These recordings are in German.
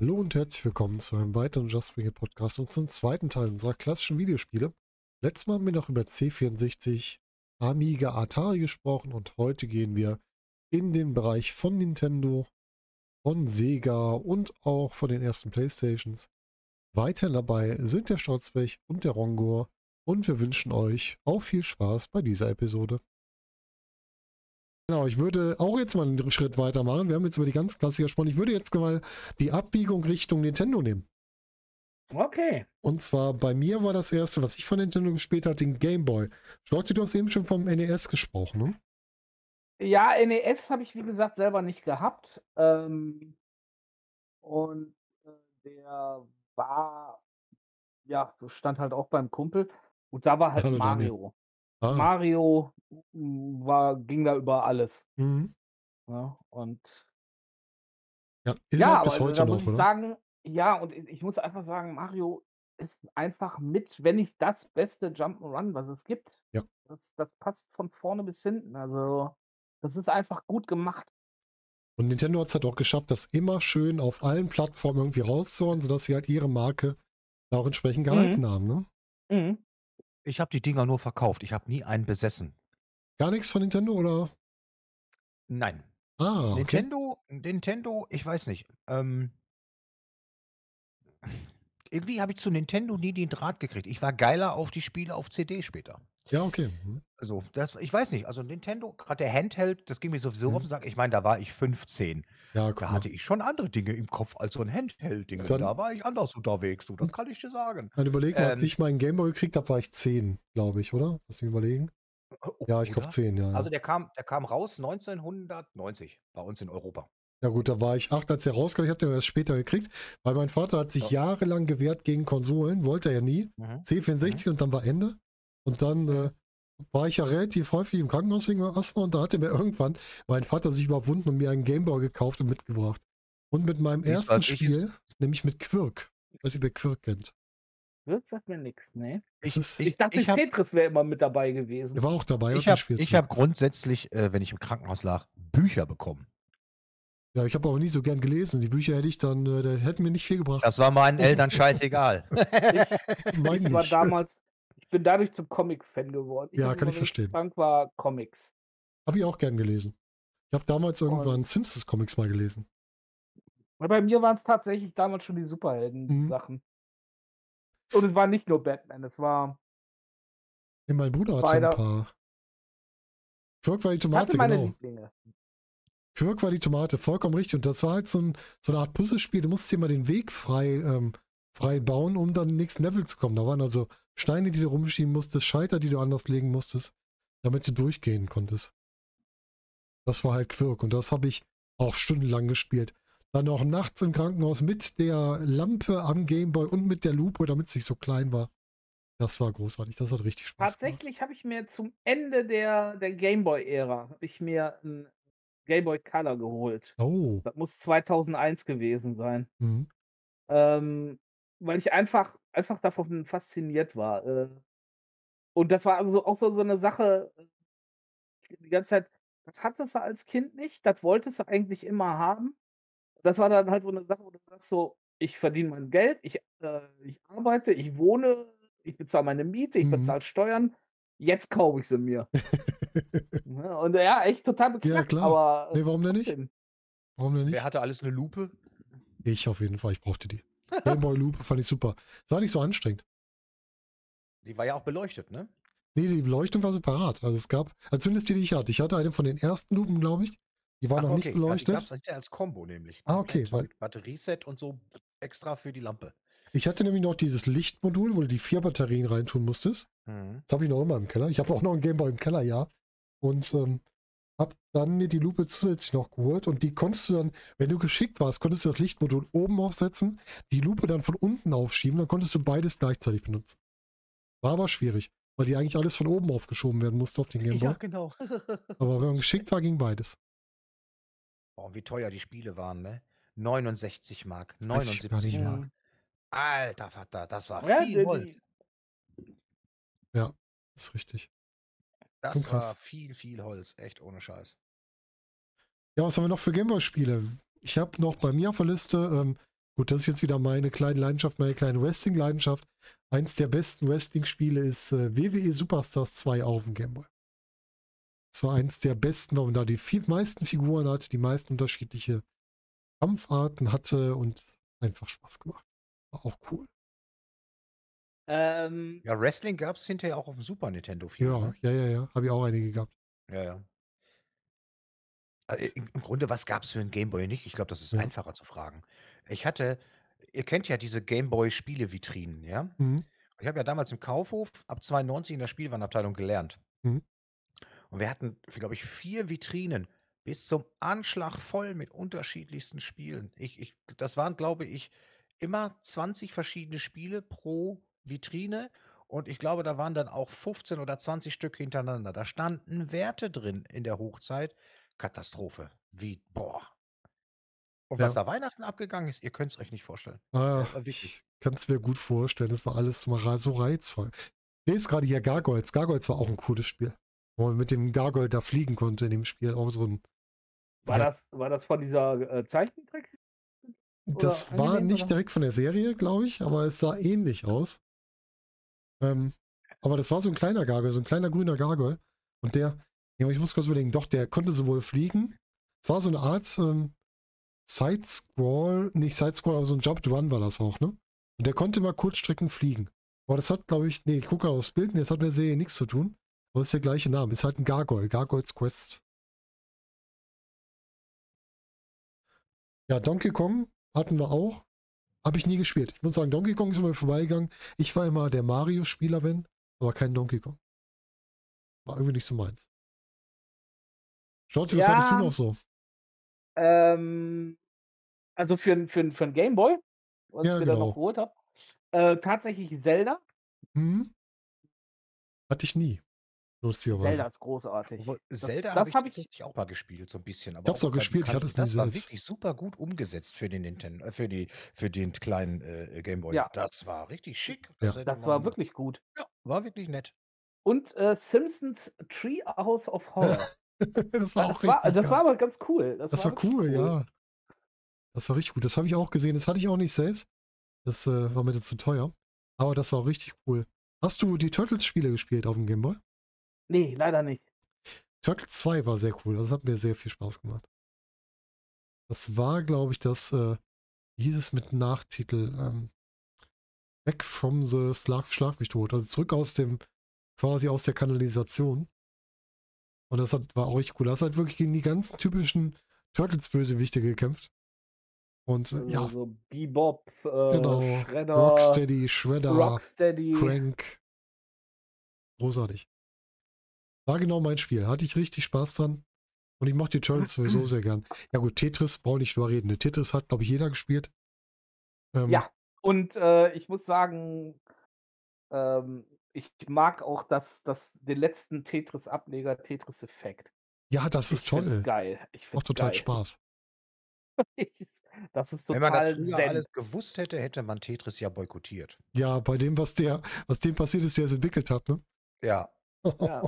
Hallo und herzlich willkommen zu einem weiteren Just It Podcast und zum zweiten Teil unserer klassischen Videospiele. Letztes Mal haben wir noch über C64, Amiga, Atari gesprochen und heute gehen wir in den Bereich von Nintendo, von Sega und auch von den ersten Playstations. Weiterhin dabei sind der Sturzweg und der Rongor und wir wünschen euch auch viel Spaß bei dieser Episode. Genau, ich würde auch jetzt mal einen Schritt weitermachen. Wir haben jetzt über die ganz Klassiker gesprochen. Ich würde jetzt mal die Abbiegung Richtung Nintendo nehmen. Okay. Und zwar bei mir war das erste, was ich von Nintendo gespielt habe, den Game Boy. Storti, du hast eben schon vom NES gesprochen, ne? Ja, NES habe ich wie gesagt selber nicht gehabt. Ähm, und äh, der war, ja, stand halt auch beim Kumpel. Und da war halt Hallo. Mario. Ah, Mario mm, war, ging da über alles. mhm. Ja, und Ja, ist ja, aber bis heute da noch, muss ich oder? sagen, ja, und ich ich muss einfach sagen, Mario ist einfach mit, wenn nicht das beste Jump'n'Run, was es gibt. Ja. Das, das passt von vorne bis hinten. Also, das ist einfach gut gemacht. Und Nintendo hat es halt auch geschafft, das immer schön auf allen Plattformen irgendwie rauszuhauen, sodass sie halt ihre Marke da auch entsprechend gehalten haben, ne? Mhm. Ich habe die Dinger nur verkauft. Ich habe nie einen besessen. Gar nichts von Nintendo, oder? Nein. Ah, okay. Nintendo, Nintendo, ich weiß nicht. Ähm, irgendwie habe ich zu Nintendo nie den Draht gekriegt. Ich war geiler auf die Spiele auf CD später. Ja, okay. Mhm. Also, das, ich weiß nicht. Also, Nintendo, gerade der Handheld, das ging mir sowieso Mhm. auf den Sack. Ich meine, da war ich 15. Ja, guck Da mal. hatte ich schon andere Dinge im Kopf als so ein Handheld-Ding. Da war ich anders unterwegs. Du, das Mhm. kann ich dir sagen. Dann überleg mal, als Ähm, ich meinen Game Boy gekriegt habe, war ich 10, glaube ich, oder? Lass mich überlegen. Ja, ich glaube Oder? 10, ja. Also, der kam, der kam raus 1990 bei uns in Europa. Ja gut, da war ich 8, als er rauskam. Ich habe den erst später gekriegt, weil mein Vater hat sich Ja. jahrelang gewehrt gegen Konsolen, wollte er ja nie. Mhm. C64 und dann war Ende. Und dann äh, war ich ja relativ häufig im Krankenhaus wegen Asthma und da hatte mir irgendwann mein Vater sich überwunden und mir einen Gameboy gekauft und mitgebracht. Und mit meinem du, ersten ich Spiel, nämlich mit Quirk. Ich weiß nicht, wer Quirk kennt. Das sagt mir nichts, ne? Das ist, Ich, dachte, ich hab- Tetris wäre immer mit dabei gewesen. er war auch dabei. Ich habe ich hab grundsätzlich, äh, wenn ich im Krankenhaus lag, Bücher bekommen. ja, ich habe aber nie so gern gelesen. Die Bücher hätte ich dann, äh, da hätten mir nicht viel gebracht. Das war meinen Eltern scheißegal. Mein Ich war damals, ich bin dadurch zum Comic-Fan geworden. Ja, hab kann ich verstehen. Krank war Comics. Habe ich auch gern gelesen. Ich habe damals irgendwann Simpsons-Comics mal gelesen. Weil bei mir waren es tatsächlich damals schon die Superhelden-Sachen. Und es war nicht nur Batman, es war. Ja, mein Bruder hat so ein paar. Quirk war die Ich Tomate, meine genau. Lieblinge. Quirk war die Tomate, vollkommen richtig. Und das war halt so, ein, so eine Art Puzzlespiel. Du musstest dir mal den Weg frei, ähm, frei bauen, um dann in den nächsten Level zu kommen. Da waren also Steine, die du rumschieben musstest, Schalter, die du anders legen musstest, damit du durchgehen konntest. Das war halt Quirk. Und das habe ich auch stundenlang gespielt. Dann auch nachts im Krankenhaus mit der Lampe am Gameboy und mit der Lupe, damit es nicht so klein war. Das war großartig. Das hat richtig Spaß gemacht. Tatsächlich habe ich mir zum Ende der, der Gameboy-Ära habe ich mir ein Gameboy Color geholt. Oh. Das muss 2001 gewesen sein. Mhm. Ähm, weil ich einfach, einfach davon fasziniert war. Äh, und das war also auch so, so eine Sache, äh, die ganze Zeit, das hattest du als Kind nicht, das wolltest du eigentlich immer haben. Das war dann halt so eine Sache, wo du sagst so, ich verdiene mein Geld, ich, äh, ich arbeite, ich wohne, ich bezahle meine Miete, ich Mhm. bezahle Steuern, jetzt kaufe ich sie mir. Ne? Und ja, echt total beknackt, klar. aber Nee, warum denn nicht? Warum denn nicht? Wer hatte alles eine Lupe? Ich auf jeden Fall, ich brauchte die. Gameboy Lupe fand ich super. Es war nicht so anstrengend. Die war ja auch beleuchtet, ne? Nee, die Beleuchtung war separat. Also es gab, also zumindest die, die ich hatte. Ich hatte eine von den ersten Lupen, glaube ich. Die war Ach, noch okay. nicht Ja, die beleuchtet. gab es als Combo nämlich. Ah, okay, weil- Batterieset und so extra für die Lampe. Ich hatte nämlich noch dieses Lichtmodul, wo du die vier Batterien reintun musstest. Mhm. Das habe ich noch immer im Keller. Ich habe auch noch einen Gameboy im Keller, ja. Und ähm, habe dann mir die Lupe zusätzlich noch geholt. Und die konntest du dann, wenn du geschickt warst, konntest du das Lichtmodul oben aufsetzen, die Lupe dann von unten aufschieben. Dann konntest du beides gleichzeitig benutzen. War aber schwierig, weil die eigentlich alles von oben aufgeschoben werden musste auf den Gameboy. Ja, genau. Aber wenn man geschickt war, ging beides. oh, wie teuer die Spiele waren, ne? 69 Mark, weiß ich gar 79 nicht mehr. Mark. Alter Vater, das war Ja, viel Holz. Ja, ist richtig. Das schon krass. war viel, viel Holz. Echt ohne Scheiß. Ja, was haben wir noch für Gameboy-Spiele? Ich habe noch bei mir auf der Liste, ähm, gut, das ist jetzt wieder meine kleine Leidenschaft, meine kleine Wrestling-Leidenschaft. Eins der besten Wrestling-Spiele ist äh, WWE Superstars 2 auf dem Gameboy. Das war eins der besten, weil man da die viel, meisten Figuren hatte, die meisten unterschiedliche Kampfarten hatte und einfach Spaß gemacht. War auch cool. Ähm, Ja, Wrestling gab es hinterher auch auf dem Super Nintendo viel. Ja, ne? ja, ja, ja. Habe ich auch einige gehabt. Ja, ja. Im im Grunde, was gab es für einen Gameboy nicht? Ich glaube, das ist Ja. einfacher zu fragen. Ich hatte, ihr kennt ja diese Gameboy-Spielevitrinen, ja? Mhm. Ich habe ja damals im Kaufhof ab 92 in der Spielwarenabteilung gelernt. Mhm. Und wir hatten, glaube ich, vier Vitrinen bis zum Anschlag voll mit unterschiedlichsten Spielen. Ich, ich, das waren, glaube ich, immer 20 verschiedene Spiele pro Vitrine. Und ich glaube, da waren dann auch 15 oder 20 Stück hintereinander. Da standen Werte drin in der Hochzeit. Katastrophe. Wie, boah. Und was Ja. da Weihnachten abgegangen ist, ihr könnt es euch nicht vorstellen. Ah, ich kann es mir gut vorstellen. Das war alles mal so reizvoll. Ich lese gerade hier Gargoyles. Gargoyles war auch ein cooles Spiel. Wo man mit dem Gargoyle da fliegen konnte in dem Spiel. Auch so ein. war, Ja. das, war das von dieser äh, Zeichentrick? Das war nicht oder? direkt von der Serie, glaube ich, aber es sah ähnlich aus. Ähm, aber das war so ein kleiner Gargoyle, so ein kleiner grüner Gargoyle. Und der, ich muss kurz überlegen, doch, der konnte sowohl fliegen. Es war so eine Art ähm, Side-Scroll, nicht Side-Scroll, aber so ein Jump-Run war das auch, ne? Und der konnte mal Kurzstrecken fliegen. Aber das hat, glaube ich, nee, ich gucke gerade aufs Bild, nee, das hat mit der Serie nichts zu tun. Aber es ist der gleiche Name, ist halt ein Gargoyle, Gargoyles Quest. Ja, Donkey Kong hatten wir auch. Habe ich nie gespielt. Ich muss sagen, Donkey Kong ist immer vorbeigegangen. Ich war immer der Mario-Spieler, wenn, aber kein Donkey Kong. War irgendwie nicht so meins. Schnauze, was Ja. hattest du noch so? Ähm, also für, für, für ein Gameboy, was Ja, ich mir genau. noch geholt habe. Äh, tatsächlich Zelda. Hm? Hatte ich nie. Lustigerweise. Zelda ist großartig. Das- Zelda das habe ich hab ich- auch mal gespielt, so ein bisschen. Aber hab's auch unter gespielt, ich hatte es nie Das war selbst. wirklich super gut umgesetzt für den Nintendo, äh, für die, für den kleinen äh, Gameboy. Ja. Das war richtig schick. Ja. hätte Das war wirklich gut. Ja, war wirklich nett. Und äh, Simpsons Treehouse of Horror. das war auch das, war, richtig das war aber ganz cool. Das, Das war wirklich cool, ja. Das war richtig gut. Das habe ich auch gesehen. Das hatte ich auch nicht selbst. Das äh, war mir dann zu teuer. Aber das war richtig cool. Hast du die Turtles-Spiele gespielt auf dem Gameboy? Nee, leider nicht. Turtles 2 war sehr cool. Das hat mir sehr viel Spaß gemacht. Das war, glaube ich, das, äh, hieß es mit Nachtitel? Ähm, Back from the Schlag, Schlag mich tot. Also zurück aus dem, quasi aus der Kanalisation. Und das hat, war auch richtig cool. Da hast halt wirklich gegen die ganzen typischen Turtles-Bösewichte gekämpft. Und äh, Also ja, So Bebop, äh, Genau. Shredder, Rocksteady, Shredder, Rocksteady. Crank. Großartig. War genau mein Spiel. Hatte ich richtig Spaß dran. Und ich mochte die Turtles sowieso sehr gern. Ja gut, Tetris brauche ich nicht drüber reden. Tetris hat, glaube ich, jeder gespielt. Ähm, Ja, und äh, ich muss sagen, ähm, ich mag auch das, das, den letzten Tetris-Ableger, Tetris Effekt. Ja, das ist ich find's toll. geil. Ich Macht find's total geil. Spaß. Das ist Wenn man das total früher zen. alles gewusst hätte, hätte man Tetris ja boykottiert. Ja, bei dem, was der, was dem passiert ist, der es entwickelt hat, ne? Ja, Ja.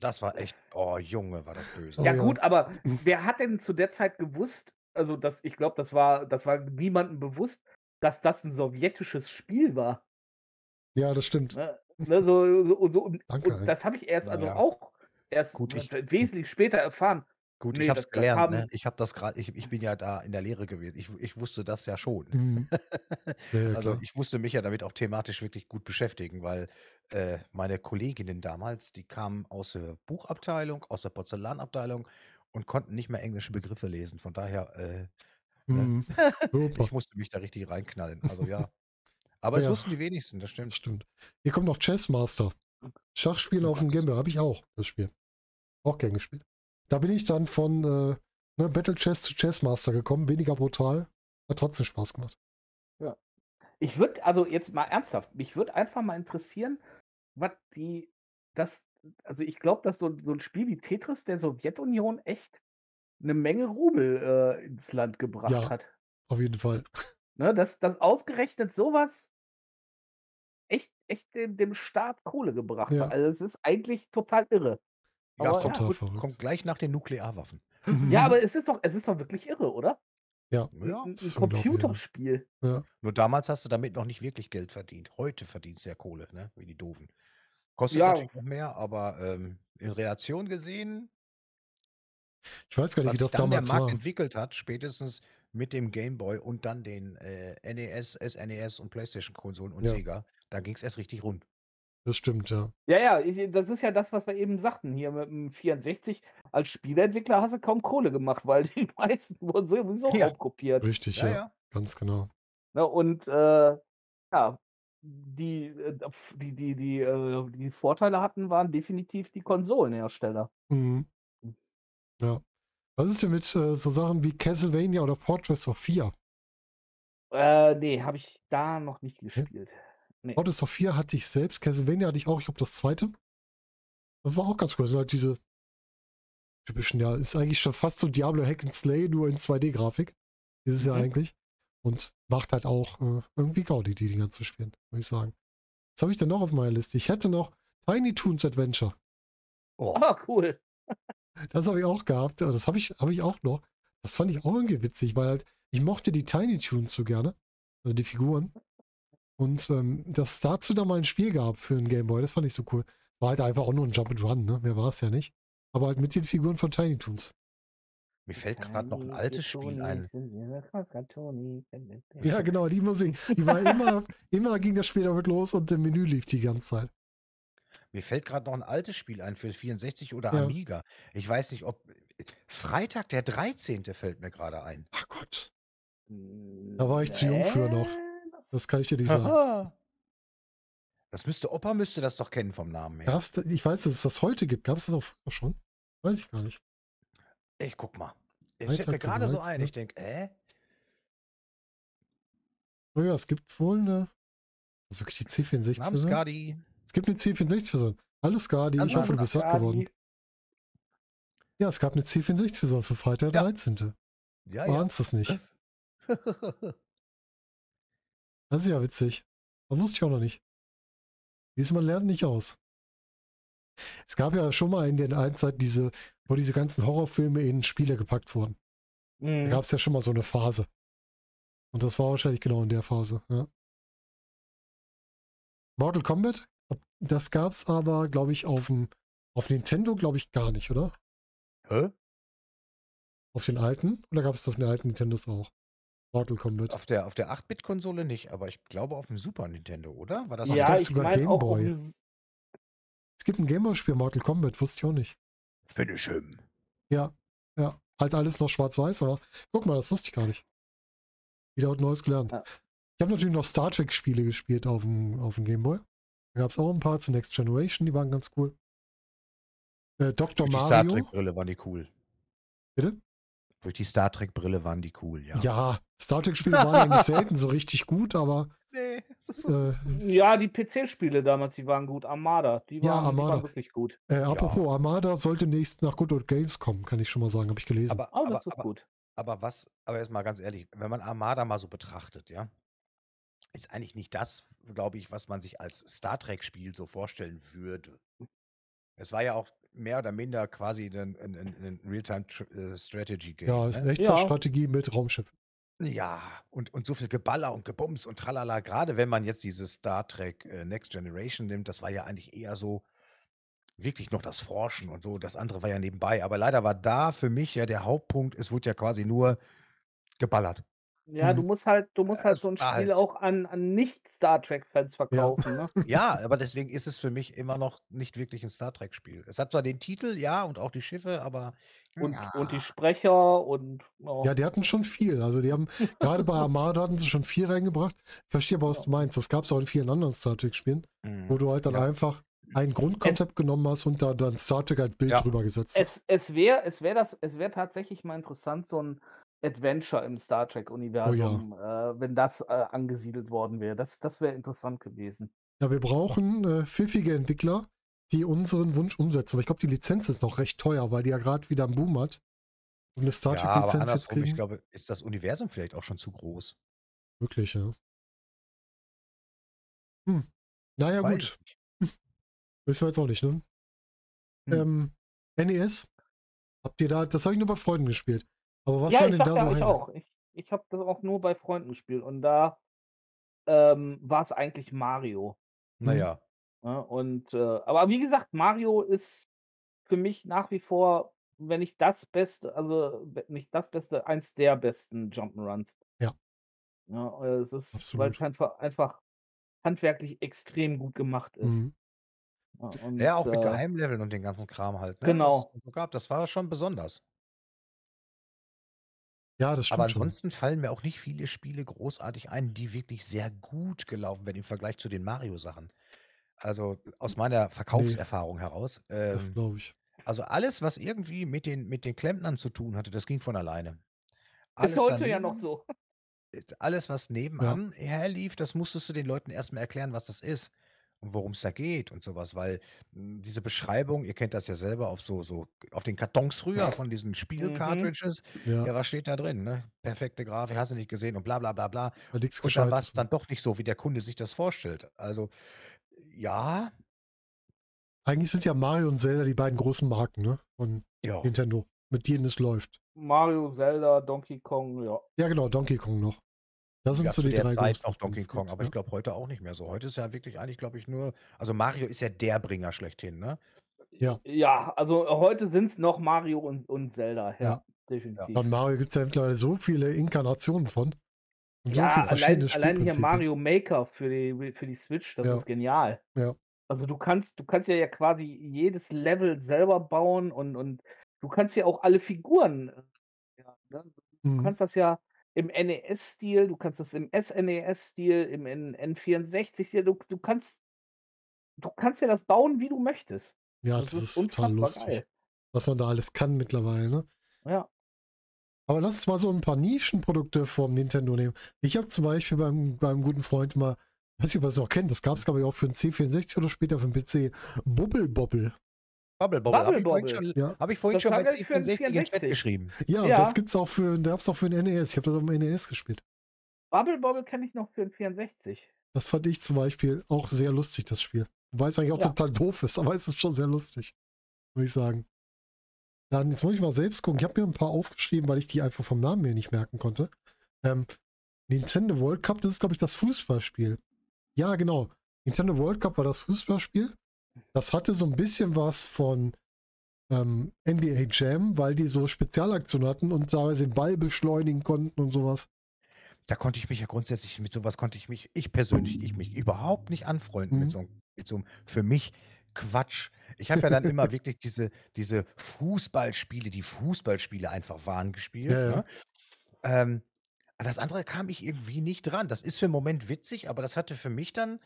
Das war echt, oh Junge, war das böse. Ja, Oh ja. gut, aber wer hat denn zu der Zeit gewusst, also das, ich glaube, das war, das war niemandem bewusst, dass das ein sowjetisches Spiel war. Ja, das stimmt. Ne? Ne, so, so, so, und, Danke, und Heinz. das habe ich erst, also Naja. auch erst Gut, ich- wesentlich später erfahren. Gut, Nee, ich habe es gelernt, haben- ne? Ich habe das gerade, ich, ich bin ja da in der Lehre gewesen. Ich, ich wusste das ja schon. Mhm. Ja, Also ich musste mich ja damit auch thematisch wirklich gut beschäftigen, weil äh, meine Kolleginnen damals, die kamen aus der Buchabteilung, aus der Porzellanabteilung und konnten nicht mehr englische Begriffe lesen. Von daher, äh, Mhm. Super. ich musste mich da richtig reinknallen. Also ja. Aber es Ja. wussten die wenigsten, das Das stimmt. stimmt. Hier kommt noch Chessmaster. Schachspielen auf dem. Gameboy habe ich auch, das Spiel. Auch gern gespielt. Da bin ich dann von äh, ne, Battle Chess zu Chessmaster gekommen, weniger brutal. Hat trotzdem Spaß gemacht. Ich würde, also jetzt mal ernsthaft, mich würde einfach mal interessieren, was die, das, also ich glaube, dass so, so ein Spiel wie Tetris der Sowjetunion echt 'ne Menge Rubel, äh, ins Land gebracht Ja. hat. Auf jeden Fall. Ne, dass dass ausgerechnet so was echt echt dem dem Staat Kohle gebracht Ja. hat. Also, es ist eigentlich total irre. Ja, Aber kommt, total gut, kommt gleich nach den Nuklearwaffen. Ja, aber es ist doch es ist doch wirklich irre, oder? Ja. 'N Ja, 'n das ist unglaublich, ja. Computerspiel. Nur damals hast du damit noch nicht wirklich Geld verdient. Heute verdienst du ja Kohle, ne, wie die Doofen. Kostet Ja. natürlich noch mehr, aber, ähm, in Relation gesehen Ich weiß gar nicht, was wie das dann der damals Markt war. entwickelt hat, spätestens mit dem Game Boy und dann den, äh, NES, SNES und PlayStation-Konsolen und Ja. Sega, da ging's erst richtig rund. Das stimmt, ja. Ja, ja, das ist ja das, was wir eben sagten hier mit dem 64. Als Spieleentwickler hast du kaum Kohle gemacht, weil die meisten wurden sowieso Ja. raubkopiert. Richtig, Ja, ja. ja. Ganz genau. Ne, und, äh, ja, die, äh, die die die, äh die Vorteile hatten, waren definitiv die Konsolenhersteller. Mhm. Hm. Ja. Was ist denn mit, äh, so Sachen wie Castlevania oder Fortress of 4? Äh, ne, habe ich da noch nicht gespielt. Ne. Fortress of 4 hatte ich selbst, Castlevania hatte ich auch, ich glaube das zweite. Das war auch ganz cool. Das sind halt diese typischen, ja, ist eigentlich schon fast so Diablo Hack and Slay, nur in 2D-Grafik. Ist es ja Mhm. eigentlich. Und macht halt auch äh, irgendwie Gaudi, die Dinger zu spielen, würde ich sagen. Was habe ich denn noch auf meiner Liste? Ich hätte noch Tiny Toons Adventure. Oh, Ah, cool. Das habe ich auch gehabt. Ja, Das habe ich, habe ich auch noch. Das fand ich auch irgendwie witzig, weil halt, ich mochte die Tiny Toons so gerne. Also die Figuren. Und ähm, dass dazu da mal ein Spiel gab für den Game Boy, das fand ich so cool. War halt einfach auch nur ein Jump and Run, ne? Mehr war es ja nicht. Aber halt mit den Figuren von Tiny Toons. mir fällt gerade noch ein altes Spiel ein. Ja, genau, die Musik. Die war immer, immer ging das Spiel damit los und im Menü lief die ganze Zeit. Mir fällt gerade noch ein altes Spiel ein für 64 oder Ja. Amiga. Ich weiß nicht, ob Freitag der 13. fällt mir gerade ein. Ach Gott, Da Da war ich zu jung für noch. Das kann ich dir nicht sagen. Das müsste Opa müsste das doch kennen vom Namen her. Gab's, ich weiß, dass es das heute gibt. Gab es das auch früher schon? Weiß ich gar nicht. Ich guck mal. Es fällt mir gerade so 13., ein. ne? Ich denke, äh? Oh ja, es gibt wohl eine. Das ist wirklich die C64 Namens Version. Gadi. Es gibt eine C64 Version. Alles Gadi, ich hoffe, du bist satt geworden. Ja, es gab eine C64 Version für Freitag der Ja. 13. Ja, Waren es das nicht? Das ist ja witzig. Das wusste ich auch noch nicht. Siehst man lernt nicht aus. Es gab ja schon mal in den alten Zeiten diese, wo diese ganzen Horrorfilme in Spiele gepackt wurden. Da Mhm. gab es ja schon mal so eine Phase. Und das war wahrscheinlich genau in der Phase, ja. Mortal Kombat, das gab es aber, glaube ich, auf dem auf Nintendo, glaube ich, gar nicht, oder? Hä? Auf den alten? Oder gab es auf den alten Nintendos auch? Mortal Kombat. Auf der, auf der 8-Bit-Konsole nicht, aber ich glaube auf dem Super Nintendo, oder? War das Ja, gab's ich sogar meine auch Gameboy. Es gibt ein Gameboy-Spiel, Mortal Kombat, wusste ich auch nicht. Finish him. Ja, ja. Halt alles noch schwarz-weiß, aber guck mal, das wusste ich gar nicht. Wieder was Neues gelernt. Ja. Ich habe natürlich noch Star Trek-Spiele gespielt auf dem, auf dem Gameboy. Da gab es auch ein paar zu Next Generation, die waren ganz cool. Äh, Dr. Durch die Star Mario. Trek-Brille waren die cool. Bitte? Durch die Star Trek-Brille waren die cool, ja. Ja, Star Trek-Spiele waren eigentlich selten so richtig gut, aber Nee. äh, Ja, die PC-Spiele damals, die waren gut. Armada, die Ja, waren, die Armada. waren wirklich gut. äh, apropos Armada sollte nächst nach Good Old Games kommen, kann ich schon mal sagen, habe ich gelesen. Aber, Oh, aber, das wird aber, gut. aber was, aber jetzt mal ganz ehrlich, wenn man Armada mal so betrachtet, ja, ist eigentlich nicht das, glaube ich, was man sich als Star Trek-Spiel so vorstellen würde. Es war ja auch mehr oder minder quasi ein, ein, ein, ein Real-Time-Strategy-Game. ja, ist eine ne? Echtzeitstrategie mit Raumschiff. Ja, und, und so viel Geballer und Gebums und tralala, gerade wenn man jetzt dieses Star Trek äh, Next Generation nimmt, das war ja eigentlich eher so wirklich noch das Forschen und so, das andere war ja nebenbei. Aber leider war da für mich ja der Hauptpunkt, es wurde ja quasi nur geballert. Ja, du Mhm. musst halt du musst Ja, halt es so 'n war Spiel halt auch an an Nicht-Star Trek-Fans verkaufen, ne? Ja, aber deswegen ist es für mich immer noch nicht wirklich ein Star Trek-Spiel. Es hat zwar den Titel, ja, und auch die Schiffe, aber Und und die ja. Sprecher und ja. Ja, die hatten schon viel. Also die haben, gerade bei Armada hatten sie schon viel reingebracht. Ich verstehe aber, was Ja. du meinst. Das gab es auch in vielen anderen Star Trek-Spielen, wo Mhm. du halt dann Ja. einfach ein Grundkonzept genommen hast und da dann Star Trek als Bild Ja. drüber gesetzt hast. Es es wäre es wäre das es wäre tatsächlich mal interessant, so 'n Adventure im Star Oh ja. Trek-Universum, äh, wenn das, äh, angesiedelt worden wäre. Das das wäre interessant gewesen. Ja, wir brauchen äh, pfiffige Entwickler, die unseren Wunsch umsetzen. Aber ich glaube, die Lizenz ist noch recht teuer, weil die ja gerade wieder einen Boom hat. um eine Star Ja, Trek-Lizenz jetzt andersrum, ich kriegen. glaube, ist das Universum vielleicht auch schon zu groß? Wirklich, ja. Hm. Naja, Weiß gut. ich nicht. Wissen wir jetzt auch nicht, ne? Hm. Ähm, NES, habt ihr da, das habe ich nur bei Freunden gespielt. Aber was Ja, ich denn sag da so ich auch. Ich, ich habe das auch nur bei Freunden gespielt und da ähm, war es eigentlich Mario. Mhm. Naja. Ja, und äh, aber wie gesagt, Mario ist für mich nach wie vor, wenn nicht das Beste, also nicht das Beste, eins der besten Jump'n'Runs. Ja. Ja, äh, es ist, weil es einfach, einfach handwerklich extrem gut gemacht ist. Mhm. Ja, und, Ja, auch mit äh, Geheimleveln und den ganzen Kram halt, ne? Genau. So gab, das war schon besonders. Ja, das Aber stimmt schon. ansonsten fallen mir auch nicht viele Spiele großartig ein, die wirklich sehr gut gelaufen werden im Vergleich zu den Mario-Sachen. Also aus meiner Verkaufserfahrung heraus. Das Ähm, glaube ich. also alles, was irgendwie mit den, mit den Klempnern zu tun hatte, das ging von alleine. Alles heute ja noch daneben, so. äh, alles, was nebenan herlief, das musstest du den Leuten erstmal erklären, was das ist und worum es da geht und sowas, weil mh, diese Beschreibung, ihr kennt das ja selber auf so, so auf den Kartons früher von diesen Mhm. Spiel-Cartridges, Ja, ja, was steht da drin, ne? Perfekte Grafik, hast du nicht gesehen und bla bla bla bla. Und dann war es dann doch nicht so, wie der Kunde sich das vorstellt. Also, ja, Eigentlich sind ja Mario und Zelda die beiden großen Marken, ne? Von ja. Nintendo, mit denen es läuft. Mario, Zelda, Donkey Kong, ja. Ja, genau, Donkey Kong noch. Das sind Ja, so zu die der drei Zeit noch Donkey Kong, gibt, aber ja. ich glaube heute auch nicht mehr so. Heute ist ja wirklich eigentlich, glaube ich, nur, also Mario ist ja der Bringer schlechthin, ne? Ja. Ja, also heute sind es noch Mario und, und Zelda, ja, Ja. definitiv. Von Mario gibt es ja mittlerweile so viele Inkarnationen von. Und so Ja, viele allein, verschiedene allein hier. Mario Maker für die, für die Switch, das Ja. ist genial. Ja. Also du kannst, du kannst ja, ja quasi jedes Level selber bauen und, und du kannst ja auch alle Figuren. äh, Ja, ne? Du Mhm. kannst das ja im NES-Stil, du kannst das im SNES-Stil, im N N64-Stil, du, du kannst, du kannst ja das bauen, wie du möchtest. Ja, Das das ist ist total lustig, geil. was man da alles kann mittlerweile, ne? Ja. Aber lass uns mal so ein paar Nischenprodukte vom Nintendo nehmen. Ich habe zum Beispiel beim, beim guten Freund mal, weiß nicht, ob ihr es noch kennt, das gab es glaube ich auch für den C64 oder später für den PC, Bubble Bobble. Bubble Bobble, habe ich vorhin Bubble schon, Ja. hab ich vorhin Das schon bei glaub ich, für den C64 in Chat 64. geschrieben. Ja, Ja. das gibt's auch für, da gab's auch für den NES. Ich habe das auf dem NES gespielt. Bubble Bobble kenne ich noch für den 64. Das fand ich zum Beispiel auch sehr lustig, das Spiel. Es eigentlich auch Ja. total doof ist, aber es ist schon sehr lustig. Würde ich sagen. Dann, jetzt muss ich mal selbst gucken. Ich habe mir ein paar aufgeschrieben, weil ich die einfach vom Namen her nicht merken konnte. Ähm, Nintendo World Cup, das ist, glaube ich, das Fußballspiel. Ja, genau. Nintendo World Cup war das Fußballspiel. Das hatte so ein bisschen was von ähm, NBA Jam, weil die so Spezialaktionen hatten und teilweise den Ball beschleunigen konnten und sowas. Da konnte ich mich ja grundsätzlich mit sowas konnte ich mich, ich persönlich, ich mich überhaupt nicht anfreunden Mhm. mit so, einem- mit so einem, für mich Quatsch. Ich habe ja dann immer wirklich diese, diese Fußballspiele, die Fußballspiele einfach waren gespielt. Ja, ja. Ne? Ähm, an das andere kam ich irgendwie nicht dran. Das ist für einen Moment witzig, aber das hatte für mich dann,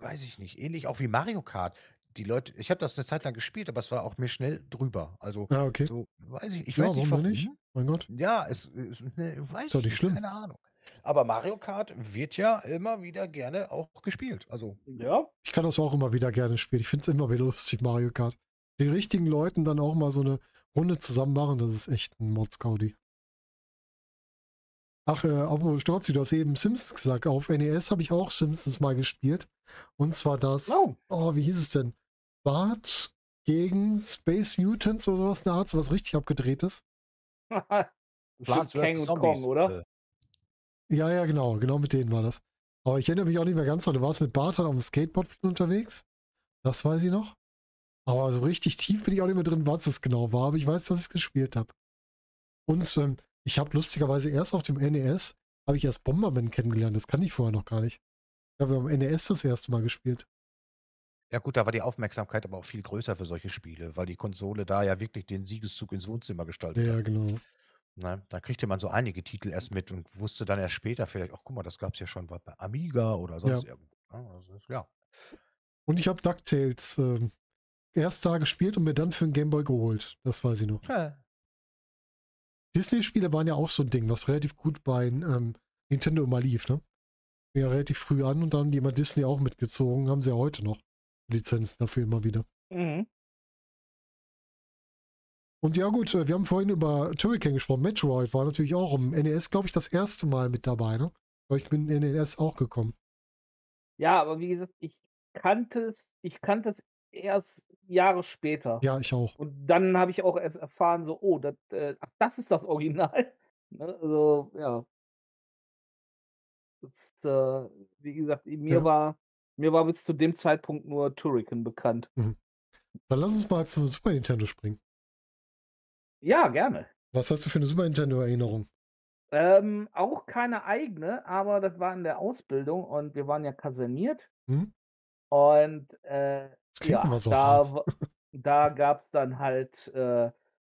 weiß ich nicht, ähnlich auch wie Mario Kart. Die Leute, ich habe das eine Zeit lang gespielt, aber es war auch mir schnell drüber. Also, Ja, okay. so, weiß ich, ich ja, weiß nicht warum nicht? Mein Gott. Ja, es ist, ne, weiß Ist doch ich nicht schlimm. keine Ahnung. Aber Mario Kart wird ja immer wieder gerne auch gespielt. Also, Ja. Ich kann das auch immer wieder gerne spielen. Ich finde es immer wieder lustig, Mario Kart. Den richtigen Leuten dann auch mal so eine Runde zusammen machen, das ist echt ein Modscaudi. Ach, äh, aber Storzi, du hast eben Simpsons gesagt. Auf NES habe ich auch Simpsons mal gespielt. Und zwar das, Oh. oh, wie hieß es denn? Bart gegen Space Mutants oder sowas, eine Art, so was richtig abgedrehtes. Plants Kang vs. und Zombies. Kong, oder? Äh, Ja, ja, genau, genau mit denen war das. Aber ich erinnere mich auch nicht mehr ganz dran. Du warst mit Bart halt auf dem Skateboard unterwegs. Das weiß ich noch. Aber so richtig tief bin ich auch nicht mehr drin, was es genau war. Aber ich weiß, dass ich es gespielt habe. Und ähm, ich habe lustigerweise erst auf dem NES, habe ich erst Bomberman kennengelernt. Das kann ich vorher noch gar nicht. Ja, wir haben am NES das erste Mal gespielt. Ja gut, da war die Aufmerksamkeit aber auch viel größer für solche Spiele, weil die Konsole da ja wirklich den Siegeszug ins Wohnzimmer gestaltet Ja, hat. genau. Ne? Da kriegte man so einige Titel erst mit und wusste dann erst später vielleicht, ach guck mal, das gab es ja schon bei Amiga oder sonst Ja. irgendwo. ne? Also, ja. Und ich habe DuckTales ähm, erst da gespielt und mir dann für den Gameboy geholt. Das weiß ich noch. Ja. Disney-Spiele waren ja auch so ein Ding, was relativ gut bei ähm, Nintendo immer lief, ne? Ja, relativ früh an und dann haben die immer Disney auch mitgezogen, haben sie ja heute noch Lizenzen dafür immer wieder. Mhm. Und ja gut, äh, wir haben vorhin über Turrican gesprochen. Metroid war natürlich auch im NES, glaube ich, das erste Mal mit dabei, ne? Aber ich bin in den NES auch gekommen. Ja, aber wie gesagt, ich kannte es ich kannte es erst Jahre später. Ja, ich auch. Und dann habe ich auch erst erfahren, so, oh, das, äh, ach, das ist das Original. Ne? Also, ja. Das, äh, wie gesagt, mir Ja. war mir war bis zu dem Zeitpunkt nur Turrican bekannt. Dann lass uns mal zum Super Nintendo springen. Ja, gerne. Was hast du für eine Super Nintendo-Erinnerung? Ähm, auch keine eigene, aber das war in der Ausbildung und wir waren ja kaserniert. Hm? Und äh, ja, immer so da, da gab es dann halt äh,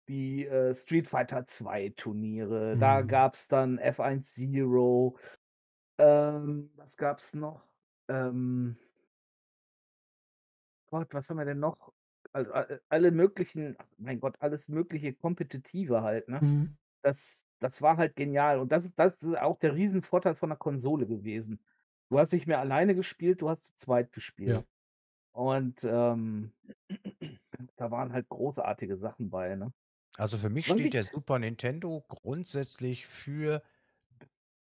die äh, Street Fighter 2 Turniere, da Mhm. gab es dann F1 Zero, ähm, was gab es noch? Ähm, Gott, was haben wir denn noch? Al- al- Alle möglichen, ach, mein Gott, alles mögliche Kompetitive halt, ne? Mhm. Das, das war halt genial. Und das, ist- das ist auch der Riesenvorteil von der Konsole gewesen. Du hast nicht mehr alleine gespielt, du hast zu zweit gespielt. Und ähm, da waren halt großartige Sachen bei, ne? Also für mich Was steht ich- der Super Nintendo grundsätzlich für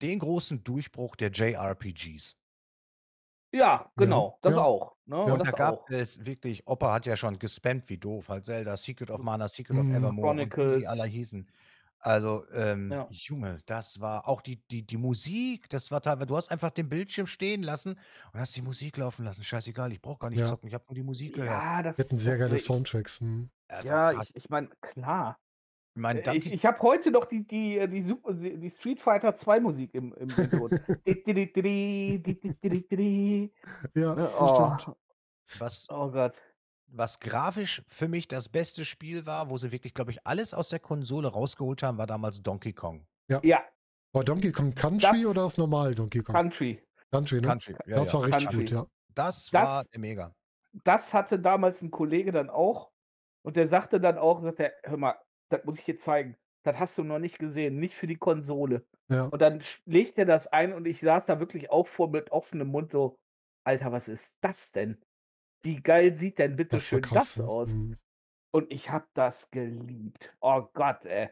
den großen Durchbruch der JRPGs. Ja, genau, das ja. auch. Ne? Ja. Und da das gab auch. es wirklich, Opa hat ja schon gespammt wie doof, halt Zelda, Secret of Mana, Secret of Mhm. Evermore und wie sie alle hießen. Also, ähm, Ja. Junge, das war auch die, die, die Musik, das war teilweise, du hast einfach den Bildschirm stehen lassen und hast die Musik laufen lassen. Scheißegal, ich brauche gar nicht Ja. zocken, ich habe nur die Musik gehört. Ja, das, Wir hatten sehr das geile Soundtracks. Hm. Ja, ich, ich meine, klar. Ich meine, Äh, Ich, ich habe heute noch die, die, äh, die, Super, die Street Fighter 2 Musik im, im Hintergrund. Ja, das oh, stimmt. was, oh Gott. was grafisch für mich das beste Spiel war, wo sie wirklich, glaube ich, alles aus der Konsole rausgeholt haben, war damals Donkey Kong. Ja, War Donkey Kong Country Das- oder das normal Donkey Kong? Country. Country, ne? Country. Ja, das ja. war richtig Country. gut, ja. Das, Das- war der mega. Das hatte damals ein Kollege dann auch. Und der sagte dann auch, sagt er, hör mal, das muss ich dir zeigen. Das hast du noch nicht gesehen, nicht für die Konsole. ja. Und dann legt er das ein und ich saß da wirklich auch vor mit offenem Mund so, Alter, was ist das denn? Wie geil sieht denn bitte Das schön das ne? aus? Hm. Und ich habe das geliebt. Oh Gott, ey.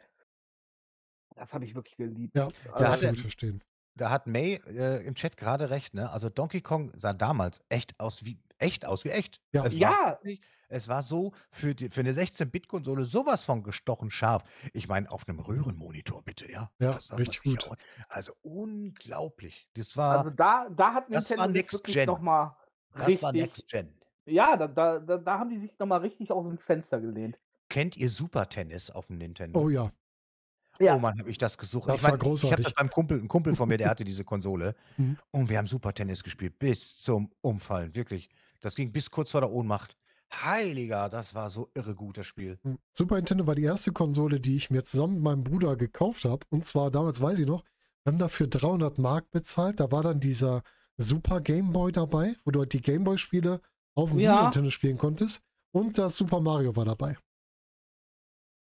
Das habe ich wirklich geliebt. Ja, Da kann ich er- gut verstehen. Da hat May äh, im Chat gerade recht, ne? Also Donkey Kong sah damals echt aus wie echt aus wie echt. Ja. Es war, Ja, es war so für, die, für eine 16-Bit-Konsole sowas von gestochen scharf. Ich meine, auf einem Röhrenmonitor, bitte, ja. Ja, Das richtig sich gut. auch- Also unglaublich. Das war, also da, da hat Das war Nintendo sich Next wirklich Gen. nochmal das war richtig. Next Gen. Ja, da, da, da, da haben die sich nochmal richtig aus dem Fenster gelehnt. Kennt ihr Super Tennis auf dem Nintendo? Oh ja, Ja. Oh Mann, habe ich das gesucht. Das ich war mein, Ich habe großartig. das beim Kumpel, ein Kumpel von mir, der hatte diese Konsole. Mhm. Und wir haben Super Tennis gespielt bis zum Umfallen. Wirklich. Das ging bis kurz vor der Ohnmacht. Heiliger, das war so irre gut, das Spiel. Hm. Super Nintendo war die erste Konsole, die ich mir zusammen mit meinem Bruder gekauft habe. Und zwar damals, weiß ich noch, wir haben dafür 300 Mark bezahlt. Da war dann dieser Super Game Boy dabei, wo du halt die Game Boy Spiele auf dem Ja. Super Nintendo spielen konntest. Und das Super Mario war dabei.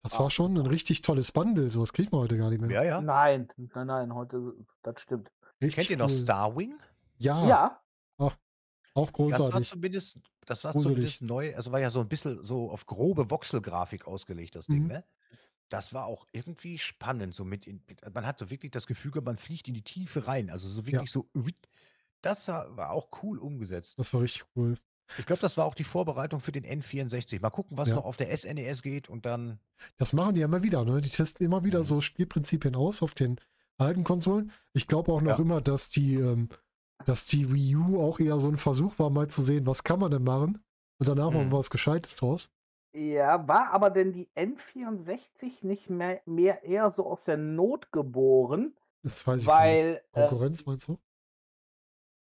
Das Ah, war schon ein richtig tolles Bundle. Sowas kriegt man heute gar nicht mehr. Ja, ja. Nein, nein, nein, heute, das stimmt. Richtig Kennt ihr noch cool. Starwing? Ja, Ja, auch Das war großartig. zumindest, das war Gruselig. zumindest neu. Also war ja so ein bisschen so auf grobe Voxelgrafik ausgelegt, das Ding, Mhm. ne? Das war auch irgendwie spannend. So mit, in, mit man hatte wirklich das Gefühl, man fliegt in die Tiefe rein. Also so wirklich so. Das war war auch cool umgesetzt. Das war richtig cool. Ich glaube, das war auch die Vorbereitung für den N64. Mal gucken, was Ja. noch auf der SNES geht und dann. Das machen die ja immer wieder, ne? Die testen immer wieder Mhm. so Spielprinzipien aus auf den alten Konsolen. Ich glaube auch noch Ja. immer, dass die, ähm, dass die Wii U auch eher so ein Versuch war, mal zu sehen, was kann man denn machen? Und danach machen Mhm. wir was Gescheites draus. ja, war aber denn die N64 nicht mehr, mehr eher so aus der Not geboren, Das weiß ich gar nicht. weil äh, Konkurrenz meinst du?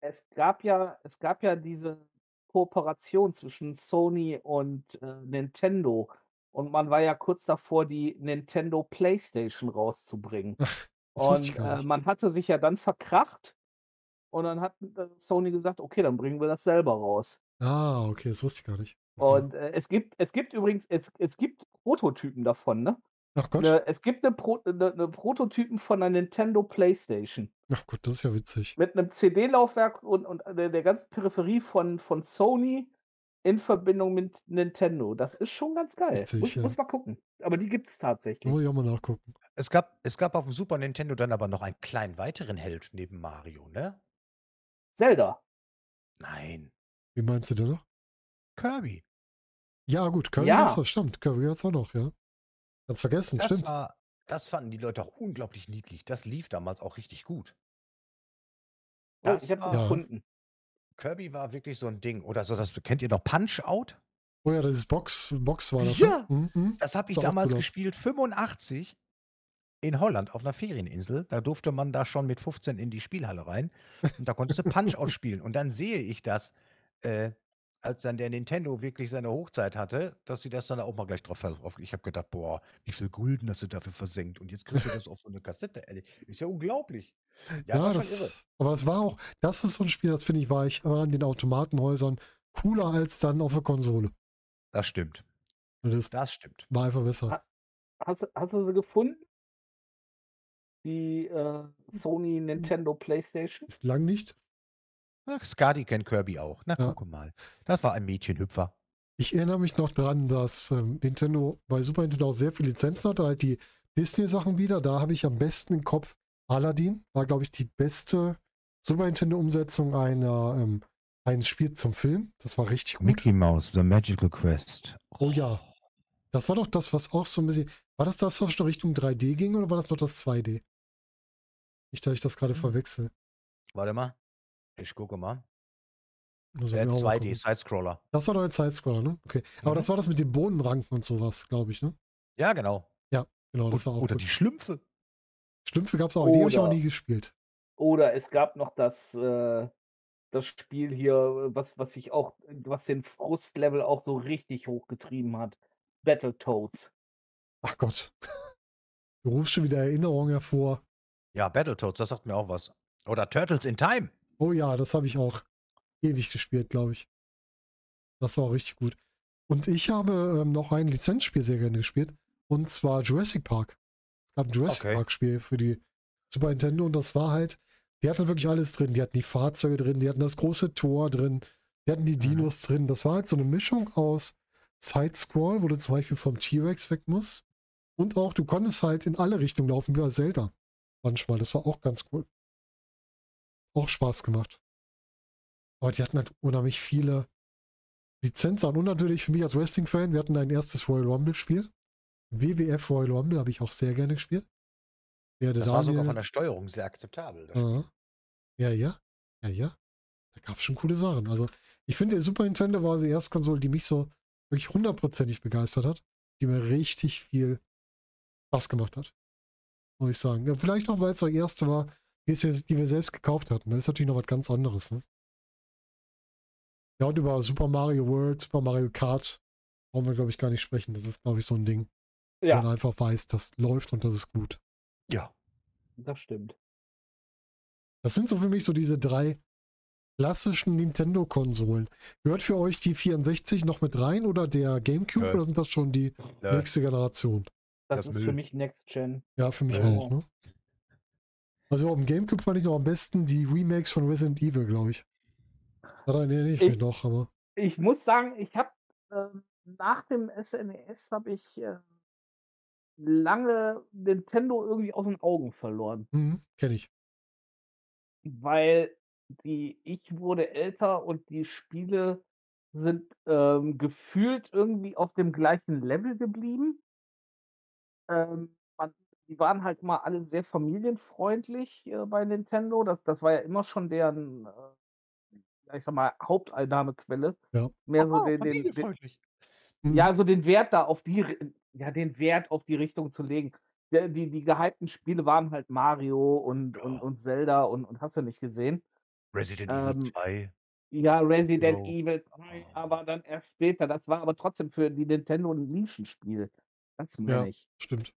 es gab ja, es gab ja diese Kooperation zwischen Sony und äh, Nintendo. Und man war ja kurz davor, die Nintendo PlayStation rauszubringen. Ich Und äh, man hatte sich ja dann verkracht. Und dann hat äh, Sony gesagt, okay, dann bringen wir das selber raus. Ah, okay, das wusste ich gar nicht. Okay. Und äh, es gibt, es gibt übrigens, es, es gibt Prototypen davon, ne? Ach Gott, Ne, es gibt eine, Pro, eine, eine Prototypen von einer Nintendo PlayStation ach Gott, das ist ja witzig. mit einem CD-Laufwerk und, und der, der ganzen Peripherie von, von Sony in Verbindung mit Nintendo. Das ist schon ganz geil. Witzig, muss, ja. muss mal gucken. Aber die gibt es tatsächlich. Muss ich auch mal nachgucken. Es gab, es gab auf dem Super Nintendo dann aber noch einen kleinen weiteren Held neben Mario, ne? Zelda. Nein, Wie meinst du denn noch? Kirby. Ja, gut, Kirby Ja. gibt's noch, stimmt. Kirby hat's auch noch, ja. Ganz vergessen, Das stimmt. war, das fanden die Leute auch unglaublich niedlich. Das lief damals auch richtig gut. Oh, Das ich habe sie war- Ja. gefunden. Kirby war wirklich so ein Ding. Oder so, das kennt ihr noch Punch Out? Oh ja, dieses Box, Box war das. Ja. Ne? Mhm, mhm. Das habe ich damals cool gespielt, 85 in Holland auf einer Ferieninsel. Da durfte man da schon mit 15 in die Spielhalle rein und da konntest du Punch ausspielen. Und dann sehe ich das, äh, als dann der Nintendo wirklich seine Hochzeit hatte, dass sie das dann auch mal gleich drauf. drauf ich habe gedacht, boah, wie viel Gulden hast du dafür versenkt? Und jetzt kriegst du das auf so eine Kassette. Ey, Ist ja unglaublich. Ja, Ja, das, aber das war auch, das ist so ein Spiel, das finde ich, war ich an den Automatenhäusern cooler als dann auf der Konsole. Das stimmt. Das Das stimmt. war einfach besser. Hast, du- hast du sie gefunden? Die äh, Sony, Nintendo, PlayStation? Ist lang nicht. Ach, Skadi kennt Kirby auch. Na, Ja. guck mal. Das war ein Mädchenhüpfer. Ich erinnere mich noch dran, dass ähm, Nintendo bei Super Nintendo auch sehr viele Lizenzen hatte, halt die Disney-Sachen wieder. Da habe ich am besten im Kopf Aladdin, war, glaube ich, die beste Super Nintendo-Umsetzung einer, ähm, eines Spiels zum Film. Das war richtig gut. Mouse, The Magical Quest. Oh ja. Das war doch das, was auch so ein bisschen. War das das, was schon Richtung 3D ging oder war das noch das 2D? Nicht, dass ich das gerade Hm. verwechsel. Warte mal. Ich gucke mal. Auch mal 2D, gucken. Sidescroller. Das war doch ein Sidescroller, ne? Okay. Aber Mhm. das war das mit den Bodenranken und sowas, glaube ich, ne? Ja, genau. Genau, das Und, war auch oder gut. die Schlümpfe. Schlümpfe gab es auch, die habe ich Oder- nie gespielt. Oder es gab noch das, äh, das Spiel hier, was, was sich auch, was den Frustlevel auch so richtig hochgetrieben hat. Battletoads. Ach Gott. Du rufst schon wieder Erinnerungen hervor. Ja, Battletoads, das sagt mir auch was. Oder Turtles in Time. Oh ja, das habe ich auch ewig gespielt, glaube ich. Das war auch richtig gut. Und ich habe ähm, noch ein Lizenzspiel sehr gerne gespielt. Und zwar Jurassic Park. Es gab ein Jurassic Okay. Park-Spiel für die Super Nintendo und das war halt, die hatten wirklich alles drin. Die hatten die Fahrzeuge drin, die hatten das große Tor drin, die hatten die Mhm. Dinos drin. Das war halt so eine Mischung aus Side-Scroll, wo du zum Beispiel vom T-Rex weg musst. Und auch, du konntest halt in alle Richtungen laufen, wie bei Zelda. Manchmal. Das war auch ganz cool. Auch Spaß gemacht. Aber die hatten halt unheimlich viele Lizenzen. Und natürlich für mich als Wrestling-Fan, wir hatten ein erstes Royal Rumble-Spiel. WWF Royal Rumble habe ich auch sehr gerne gespielt. Ja, der Das war sogar Daniel- von der Steuerung sehr akzeptabel. Ja, ja. Ja, ja. Da gab es schon coole Sachen. Also, ich finde, der Super Nintendo war die erste Konsole, die mich so wirklich hundertprozentig begeistert hat. Die mir richtig viel Spaß gemacht hat. Muss ich sagen. Ja, vielleicht auch, weil es die erste war, die, wir- die wir selbst gekauft hatten. Das ist natürlich noch was ganz anderes. Ne? Ja, und über Super Mario World, Super Mario Kart brauchen wir, glaube ich, gar nicht sprechen. Das ist, glaube ich, so ein Ding. wo Ja, Man einfach weiß, das läuft und das ist gut. Ja. das stimmt. Das sind so für mich so diese drei klassischen Nintendo-Konsolen. Gehört für euch die 64 noch mit rein oder der GameCube Nö. oder sind das schon die Nö. nächste Generation? Das, Das ist für Müll. mich Next Gen. Ja, für mich Nö. auch, ne? Also dem GameCube fand ich noch am besten die Remakes von Resident Evil, glaube ich. Daran erinnere ich mich Ich- noch, aber Ich muss sagen, ich habe ähm, nach dem SNES habe ich äh, lange Nintendo irgendwie aus den Augen verloren, mhm, kenne ich. weil die ich wurde älter und die Spiele sind ähm, gefühlt irgendwie auf dem gleichen Level geblieben. Ähm, die waren halt immer alle sehr familienfreundlich äh, bei Nintendo. Das, das war ja immer schon deren, äh, ich sag mal, Haupteinnahmequelle. Ja. Mehr so Oh, den, den, den. Mhm. ja, so den Wert da auf die, ja, den Wert auf die Richtung zu legen. Der, die, die gehypten Spiele waren halt Mario und, und, Ja. und Zelda und, und hast du nicht gesehen. Resident Ähm, Evil 2. Ja, Resident Jo. Evil 3, aber dann erst später. Das war aber trotzdem für die Nintendo ein Nischenspiel. Das meine Ja. ich. Stimmt.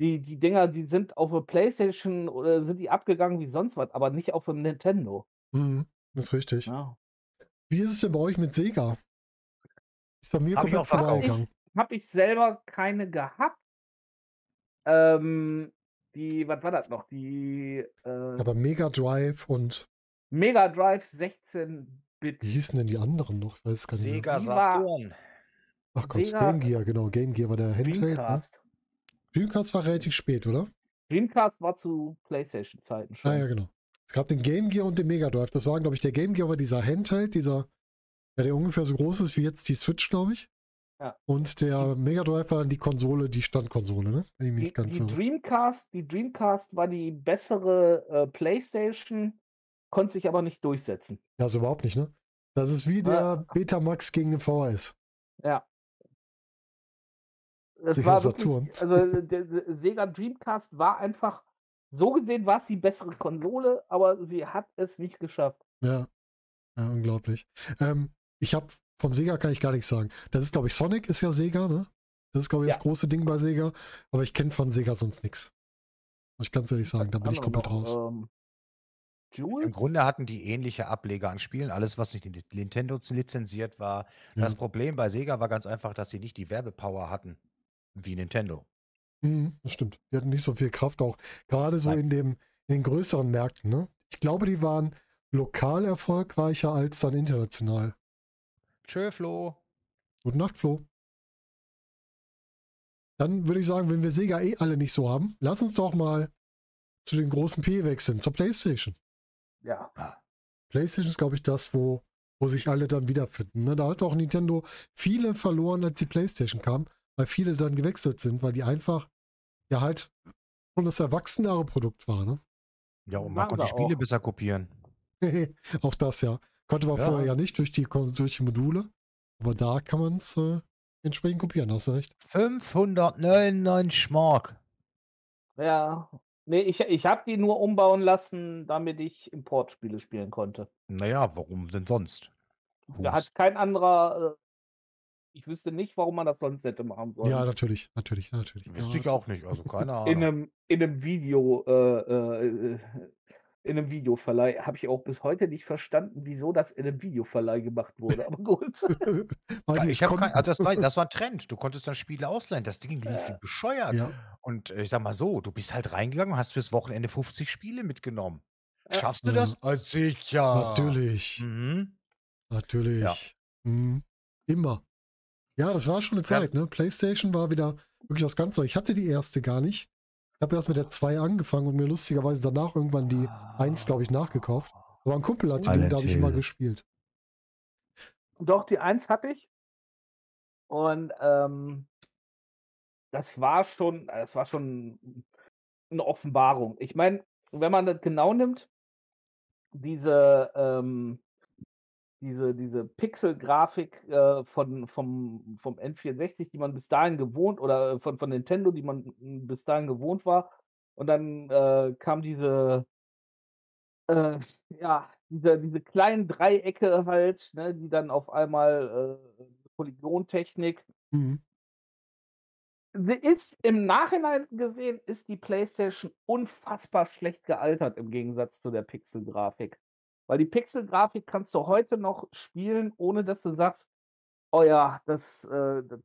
Die, die Dinger, die sind auf der Playstation oder sind die abgegangen wie sonst was, aber nicht auf dem Nintendo. Mhm, ist richtig. Ja. Wie ist es denn bei euch mit Sega? Ist bei mir Hab ich komplett vorbeigegangen. Habe ich selber keine gehabt. Ähm, die, was war das noch? Die äh, Aber Mega Drive und Mega Drive 16 8-Bit. Wie hießen denn die anderen noch? Ich weiß es gar nicht mehr. Sega Saturn. Ach Gott, Sega- Game Gear, genau. Game Gear war der Handheld. Ne? Dreamcast. War relativ spät, oder? Dreamcast war zu PlayStation-Zeiten schon. Ah ja, genau. Es gab den Game Gear und den Mega Drive. Das waren, glaube ich, der Game Gear war dieser Handheld, dieser, ja, der ungefähr so groß ist wie jetzt die Switch, glaube ich. Ja. Und der Mega Drive war dann die Konsole, die Standkonsole, ne? Wenn ich mich Die, ganz die so. Dreamcast, die Dreamcast war die bessere äh, PlayStation, konnte sich aber nicht durchsetzen. Ja, so überhaupt nicht, ne? Das ist wie der Betamax gegen den VHS. Ja. Das Sega war Saturn. wirklich, also äh, der, der Sega Dreamcast war einfach, so gesehen war es die bessere Konsole, aber sie hat es nicht geschafft. Ja. Ja, unglaublich. Ähm, ich habe vom Sega kann ich gar nichts sagen. Das ist, glaube ich, Sonic ist ja Sega, ne? Das ist, glaube ich, Ja. das große Ding bei Sega. Aber ich kenne von Sega sonst nichts. Muss ich ganz ehrlich sagen, da bin ich komplett noch, raus. Ähm, Jules? Im Grunde hatten die ähnliche Ableger an Spielen. Alles, was nicht in Nintendo lizenziert war. Das Ja. Problem bei Sega war ganz einfach, dass sie nicht die Werbepower hatten wie Nintendo. Mhm, das stimmt. Die hatten nicht so viel Kraft, auch gerade so in, dem, in den größeren Märkten, ne? Ich glaube, die waren lokal erfolgreicher als dann international. Tschö, Flo. Gute Nacht, Flo. Dann würde ich sagen, wenn wir Sega eh alle nicht so haben, lass uns doch mal zu den großen P wechseln, zur PlayStation. Ja. PlayStation ist, glaube ich, das, wo, wo sich alle dann wiederfinden. Ne? Da hat auch Nintendo viele verloren, als die PlayStation kam, weil viele dann gewechselt sind, weil die einfach ja halt schon das erwachsenere Produkt war. Ne? Ja, und man konnte die Spiele auch. besser kopieren. auch das ja. Konnte man Ja. vorher ja nicht durch die, durch die Module. Aber da kann man es äh, entsprechend kopieren, hast du recht. 599 Mark. Ja. Nee, ich, ich habe die nur umbauen lassen, damit ich Importspiele spielen konnte. Naja, warum denn sonst? Da hat kein anderer. Äh, ich wüsste nicht, warum man das sonst hätte machen sollen. Ja, natürlich, natürlich, natürlich. Wüsste ja, ich auch nicht, also keine Ahnung. in einem, in einem Video, äh, äh, in einem Videoverleih habe ich auch bis heute nicht verstanden, wieso das in einem Videoverleih gemacht wurde. Aber gut. Weil Ja, ich kein, also das, war, das war ein Trend. Du konntest dann Spiele ausleihen. Das Ding lief wie Ja. bescheuert. ja, Und äh, ich sag mal so, du bist halt reingegangen und hast fürs Wochenende 50 Spiele mitgenommen. Ja. Schaffst du Ja. das? Ah, sicher. natürlich. Mhm. Natürlich. Mhm. Immer. Ja, das war schon eine Ja. Zeit, ne? PlayStation war wieder wirklich was ganz Neues. Ich hatte die erste gar nicht. Ich habe erst mit der 2 angefangen und mir lustigerweise danach irgendwann die 1, glaube ich, nachgekauft. Aber ein Kumpel hat die, da habe ich immer Hill. gespielt. Doch, die Eins hatte ich. Und ähm, das war schon, das war schon eine Offenbarung. Ich meine, wenn man das genau nimmt, diese, ähm, diese, diese Pixel-Grafik äh, von, vom, vom N64, die man bis dahin gewohnt, oder von, von Nintendo, die man bis dahin gewohnt war. Und dann äh, kam diese, äh, ja, diese, diese kleinen Dreiecke halt, ne, die dann auf einmal äh, Polygontechnik. Mhm. Ist im Nachhinein gesehen, ist die PlayStation unfassbar schlecht gealtert im Gegensatz zu der Pixel-Grafik. Weil die Pixel-Grafik kannst du heute noch spielen, ohne dass du sagst, oh ja, das, äh, das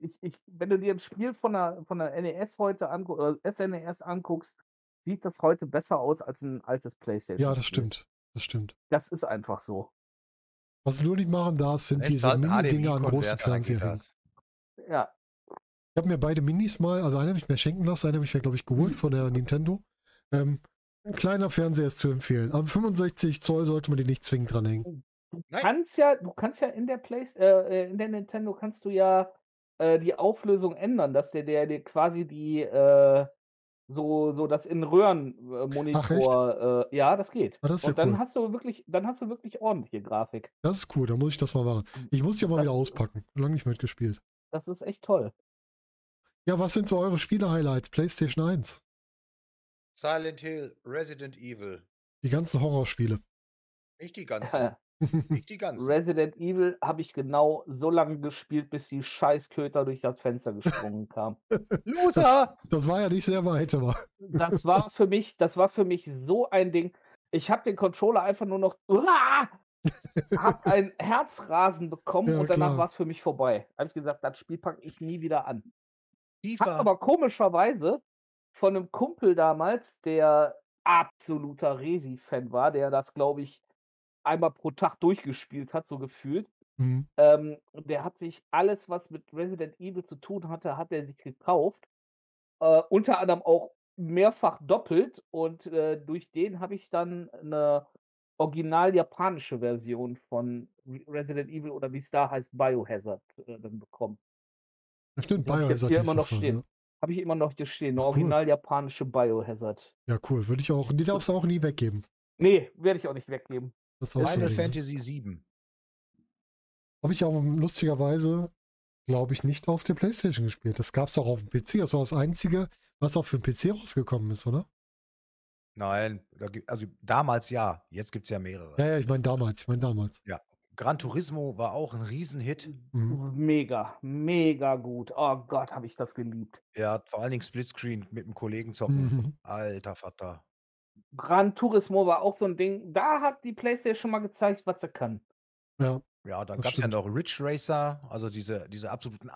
ich, ich, wenn du dir ein Spiel von der, von der NES heute anguckst, oder SNES anguckst, sieht das heute besser aus als ein altes PlayStation. Ja, das stimmt. Das stimmt. Das ist einfach so. Was du nur nicht machen darfst, sind Jetzt diese Mini-Dinger an großen dann geht Fernseher hängen. das. Ja, Ich habe mir beide Minis mal, also eine habe ich mir schenken lassen, eine habe ich mir, glaube ich, geholt von der Nintendo. Ähm, ein kleiner Fernseher ist zu empfehlen. Am 65 Zoll sollte man die nicht zwingend dranhängen. Du Nein. kannst ja, du kannst ja in der Play äh, in der Nintendo kannst du ja äh, die Auflösung ändern, dass der, der dir quasi die äh, so, so das in Röhren äh, Monitor, äh, ja, das geht. Ah, das ist ja Und dann cool. hast du wirklich, dann hast du wirklich ordentliche Grafik. Das ist cool, da muss ich das mal machen. Ich muss die aber wieder Das- auspacken. Lange nicht mitgespielt. Das ist echt toll. Ja, was sind so eure Spiele-Highlights? PlayStation 1. Silent Hill, Resident Evil. Die ganzen Horrorspiele. Nicht die ganzen. nicht die ganzen. Resident Evil habe ich genau so lange gespielt, bis die Scheißköter durch das Fenster gesprungen kamen. Loser! Das war ja nicht sehr weit, aber. Das war für mich, das war für mich so ein Ding. Ich habe den Controller einfach nur noch, Uah! hab ein Herzrasen bekommen Ja, und danach war es für mich vorbei. Habe ich gesagt, das Spiel packe ich nie wieder an. Hab FIFA. aber komischerweise von einem Kumpel damals, der absoluter Resi-Fan war, der das, glaube ich, einmal pro Tag durchgespielt hat, so gefühlt. Mhm. Ähm, der hat sich alles, was mit Resident Evil zu tun hatte, hat er sich gekauft. Äh, unter anderem auch mehrfach doppelt und, äh, durch den habe ich dann 'ne original japanische Version von Re Resident Evil oder wie's da heißt, Biohazard, äh, dann bekommen. Stimmt, ich jetzt Biohazard hier immer noch dann, stehen. Ja. Habe ich immer noch hier stehen, cool. original japanische Biohazard. Ja, cool. Würde ich auch die darfst du auch nie weggeben. Ne, werde ich auch nicht weggeben. Das ist auch 'n Final? Fantasy 7. Habe ich aber lustigerweise, glaube ich, nicht auf der PlayStation gespielt. Das gab's doch auf'm PC. Das war das Einzige, was auch für 'n PC rausgekommen ist, oder? Nein, also damals ja, jetzt gibt's ja mehrere. Ja, ja, ich meine damals, ich meine damals. Ja. Gran Turismo war auch 'n Riesenhit. Mhm. Mega, mega gut. Oh Gott, habe ich das geliebt. Ja, vor allen Dingen Splitscreen mit 'm Kollegen zocken. Mhm. Alter Vater. Gran Turismo war auch so 'n Ding. Da hat die PlayStation mal gezeigt, was sie kann. Ja. Ja, dann Das gab's ja noch Ridge Racer, also diese diese absoluten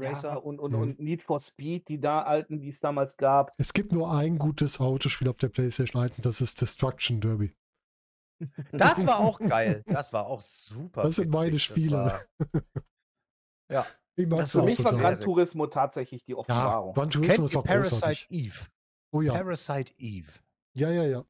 Ja, Arcade-Racer. und und Mhm. und Need for Speed, die da alten, die es damals gab. Es gibt nur ein gutes Autospiel auf der PlayStation 1 und das ist Destruction Derby. Das war auch geil. Das war auch super Das sind meine witzig. Das Spiele. war ja. Ich Das auch Für mich war. Gran Turismo tatsächlich die Ja, Offenbarung. Gran Turismo Kennt ist ihr auch Parasite großartig. Eve? Oh ja. Parasite Eve. Ja, ja, ja.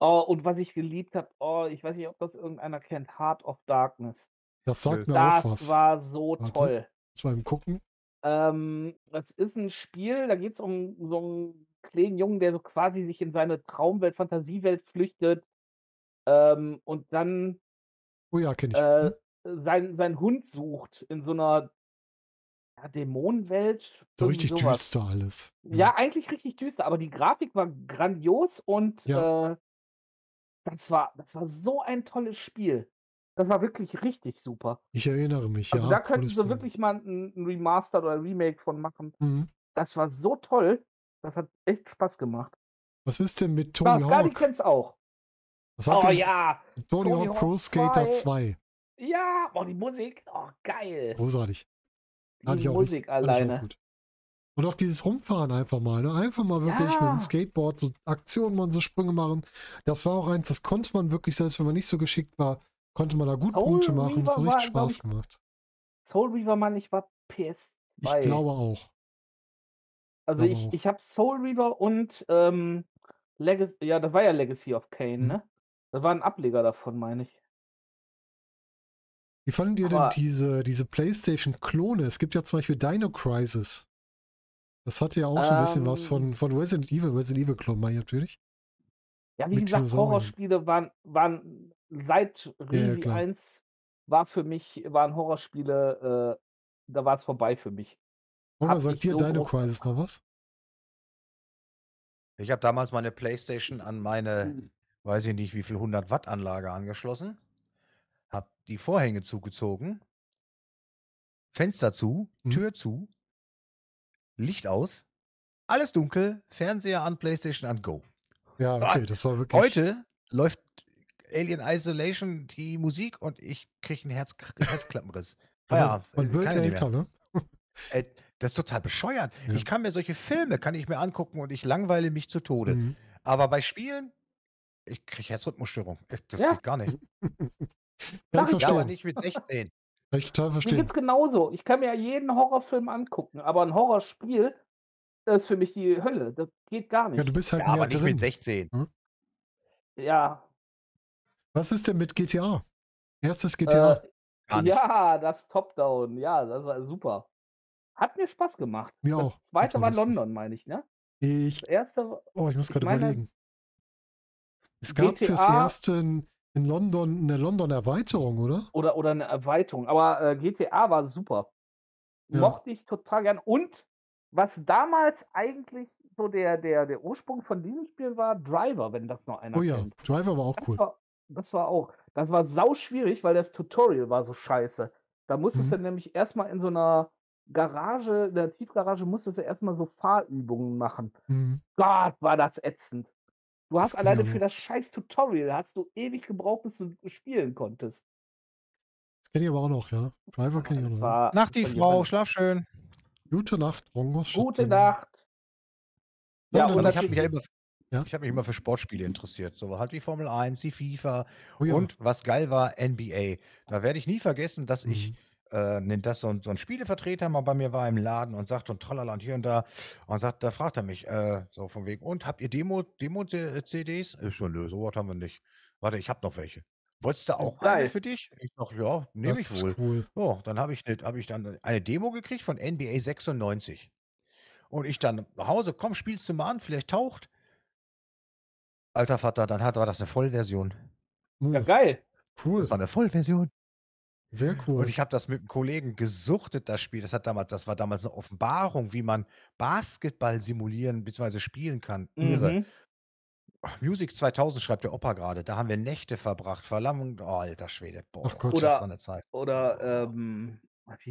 Oh, und was ich geliebt habe, oh, ich weiß nicht, ob das irgendeiner kennt, Heart of Darkness. Das sagt Nö. mir auch Das was. war so Warte. toll. Ich mal gucken. Ähm, das ist 'n Spiel, da geht's um so 'n kleinen Jungen, der so quasi sich in seine Traumwelt, Fantasiewelt flüchtet, ähm, und dann Oh ja, kenne ich. äh, Mhm. seinen seinen Hund sucht in so 'ner ja, Dämonenwelt, So richtig so was. düster alles. Mhm. Ja, eigentlich richtig düster, aber die Grafik war grandios und, Ja. äh, das war das war so ein tolles Spiel. Das war wirklich richtig super. Ich erinnere mich, Also, ja, da könnten sie wirklich mal 'n 'n Remastered oder Remake von machen. Mhm. Das war so toll. Das hat echt Spaß gemacht. Was ist denn mit Tony Skadi Hawk? kennt's auch. Was Oh ja, Tony Hawk Pro Skater 2. 2? Ja, oh, die Musik, oh geil. Großartig. Fand Die ich auch Musik ich auch alleine. gut. Und auch dieses Rumfahren einfach mal, ne? Einfach mal wirklich mit dem Ja. Skateboard so Aktionen machen, so Sprünge machen. Das war auch eins, das konnte man wirklich, selbst wenn man nicht so geschickt war, konnte man da gut Soul Punkte machen. Das hat richtig war, Spaß ich gemacht. Soul Reaver meine ich, war Ich PS2. glaube auch. Also, ich auch. ich habe Soul Reaver und, ähm, Legac ja, das war ja Legacy of Kain, Mhm. ne? Das war 'n Ableger davon, meine ich. Wie fandet ihr denn diese diese PlayStation-Klone? Es gibt ja zum Beispiel Dino Crisis. Das hatte ja auch so 'n bisschen was Ähm von von Resident Evil. Resident Evil-Klon meine ich natürlich. Ja, wie Mit gesagt. Horrorspiele waren waren seit Ja, ja, Resi klar. 1 war für mich waren Horrorspiele, äh da war's vorbei für mich. Oder sagt dir so Dino Crisis noch was? Ich habe damals meine Playstation an meine, Mhm. Weiß ich nicht, wie viel 100 Watt Anlage angeschlossen, habe die Vorhänge zugezogen Fenster zu, Mhm. Tür zu, Licht aus, alles dunkel, Fernseher an, Playstation an, go. Ja, okay, das war wirklich heute läuft Alien Isolation die Musik und ich kriege 'n Herz Herzklappenriss. Feierabend, man äh, wird kann ja älter, ne? Äh, das ist total bescheuert. Ja. Ich kann mir solche Filme kann ich mir angucken und ich langweile mich zu Tode. Mhm. Aber bei Spielen, ich kriege Herzrhythmusstörung. Das Ja. geht gar nicht. Kann ich Ja, aber nicht mit 16. Kann ich total Mir verstehen. geht's genauso. Ich kann mir ja jeden Horrorfilm angucken, aber 'n Horrorspiel ist für mich die Hölle. Das geht gar Ja, du nicht. bist halt Ja, aber nicht mit drin, 16. ne? Ja. Was ist denn mit GTA? 1. GTA? Äh, nicht. ja, das Top-Down, ja, das war super. Hat mir Spaß gemacht. Mir Das auch. 2. war lustig. London, meine ich, ne? Ich Das 1. w oh, ich muss meine überlegen. Es gab fürs GTA Erste in in London 'ne London-Erweiterung, oder? oder oder 'ne Erweiterung, aber, äh, GTA war super. Ja. Mochte ich total gern. Und was damals eigentlich so der der der Ursprung von diesem Spiel war, Driver, wenn das noch einer Oh ja, kennt. Driver war auch Das cool. war das war auch das war sauschwierig, weil das Tutorial war so scheiße. Da musstest du Mhm. nämlich erst mal in so 'ner Garage in der Tiefgarage musstest du erst mal so Fahrübungen machen. Mhm. Gott, war das ätzend. Du hast Das ich alleine für das scheiß Tutorial hast du ewig gebraucht, bis du spielen konntest. Das kenne ich aber auch noch, ja. Driver kenne ich auch noch, war Nacht, die Frau, schlaf schön. Gute Nacht, Rongos Gute. Nacht. Ja, und Also, ich habe mich ja immer Ja. Ich habe mich immer für Sportspiele interessiert, so halt wie Formel 1, die FIFA Oh ja. und was geil war, NBA. Da werde ich nie vergessen, dass ich Mhm. Äh, dass so so 'n Spielevertreter mal bei mir war im Laden und sagt und tralala und hier und da und sagt da fragt er mich, äh, so von wegen: „Und habt ihr Demo Demo C CDs?“ Ich so: „Nö, so was haben wir nicht.“ „Warte, ich habe noch welche.“ „Wolltest du auch eine geil. für dich?“ Ich sage: „Ja, nehme Das ich wohl.“ cool. So, dann habe ich 'ne habe ich dann eine Demo gekriegt von NBA 96. Und ich dann nach Hause: „Komm, spielst du mal an, vielleicht taugt.“ Alter Vater, dann hat war das 'ne Vollversion. Ja, Oh, geil. Das cool. war 'ne Vollversion. Sehr Und cool. ich habe das mit 'm Kollegen gesuchtet, das Spiel. Das hat damals das war damals 'ne Offenbarung, wie man Basketball simulieren beziehungsweise spielen kann. Irre. Mhm. Ach, Music 2000 schreibt der Opa grade. Da haben wir Nächte verbracht, Verlammung oh, alter Schwede. Ach Boah, Gott. das war Oder 'ne Zeit. oder, ähm,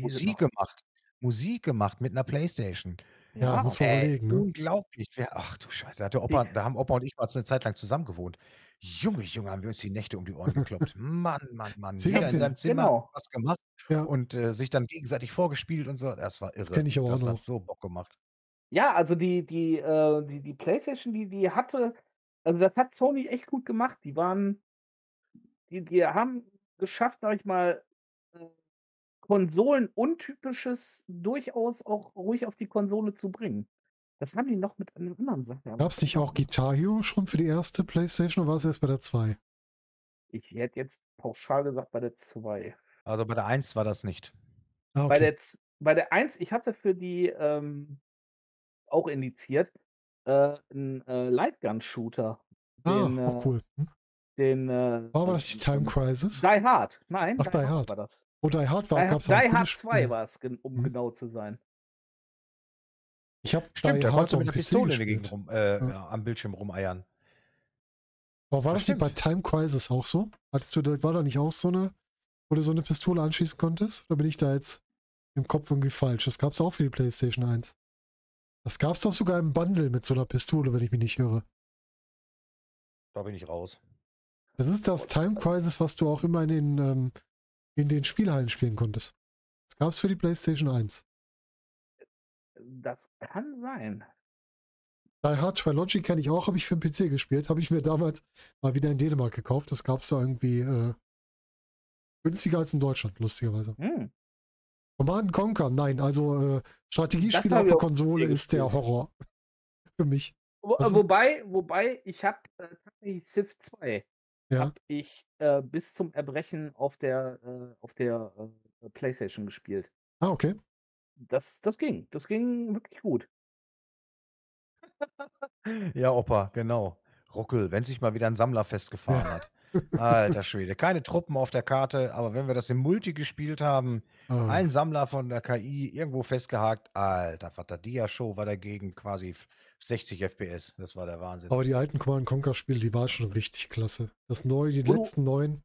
Musik gemacht. Musik gemacht mit 'ner Playstation. Ja, Ja, muss man Ey, überlegen, ne? unglaublich. Ach du Scheiße, da hat Opa da haben Opa und ich mal 'ne Zeit lang zusammen gewohnt. Junge, Junge, haben wir uns die Nächte um die Ohren gekloppt. Mann, Mann, Mann. Sie Jeder haben in seinem Zimmer genau. was gemacht Ja. und, äh, sich dann gegenseitig vorgespielt und so. Das war Das irre. kenne ich aber auch Das hat noch. so Bock gemacht. Ja, also die die äh, die die Playstation, die die hatte also das hat Sony echt gut gemacht. Die waren die die haben geschafft, sage ich mal, Konsolen-Untypisches durchaus auch ruhig auf die Konsole zu bringen. Das haben die noch mit 'ner anderen Sache sie das nicht auch. Guitar Hero schon für die erste Playstation oder war's erst bei der 2? Ich hätte jetzt pauschal gesagt bei der 2. Also, bei der 1 war das nicht. Ah, Bei okay. der Z bei der 1 ich hatte für die, ähm, auch indiziert, äh, 'n, äh, Lightgun-Shooter, Ah, den, auch äh cool. Mhm. den, äh, War aber das nicht Time Crisis? Die Hard. Nein, Ach, Die Die Hard Hard. war das. Oh, Die Hard war Ha gab's auch 'n Die Hard 2 Spiel. war's, gen um Mhm. genau zu sein. Ich habe Stimmt, Die da Hard konntest du mit 'ner PC Pistole in der Gegend gespielt. rum äh, Ja. ja, am Bildschirm rumeiern. Aber war Das das nicht bei. Time Crisis auch so? Hattest du da war da nicht auch so 'ne wo du so 'ne Pistole anschießen konntest? Oder bin ich da jetzt im Kopf irgendwie falsch? Das gab's auch für die Playstation 1. Das gab's doch sogar im Bundle mit so 'ner Pistole, wenn ich mich nicht irre. Da bin ich raus. Das ist das Time Crisis, was du auch immer in den, ähm in den Spielhallen spielen konntest. Das gab's für die Playstation 1. Das kann sein. Die Hard Trilogy kenne ich auch, habe ich für 'n PC gespielt. Habe ich mir damals mal wieder in Dänemark gekauft. Das gab's da irgendwie, äh günstiger als in Deutschland, lustigerweise. Hm. Command& Conquer, nein, also, äh, habe auf der Konsole ist der. Horror für mich. Wo Also wobei wobei ich habe, äh, tatsächlich Civ 2 Ja. habe ich, äh, bis zum Erbrechen auf der äh, auf der, äh, Playstation gespielt. Ah, okay. Das das ging. Das ging wirklich gut. Ja, Opa, genau. Ruckel, wenn sich mal wieder 'n Sammler festgefahren Ja. hat. Alter Schwede. Keine Truppen auf der Karte, aber wenn wir das im Multi gespielt haben, Ah. ein Sammler von der KI irgendwo festgehakt. Alter Vater, Dia-Show war dagegen quasi 60 FPS. Das war der Wahnsinn. Aber die alten Command& Conquer Spiele, die waren schon richtig klasse. Das neue die Wo du letzten neuen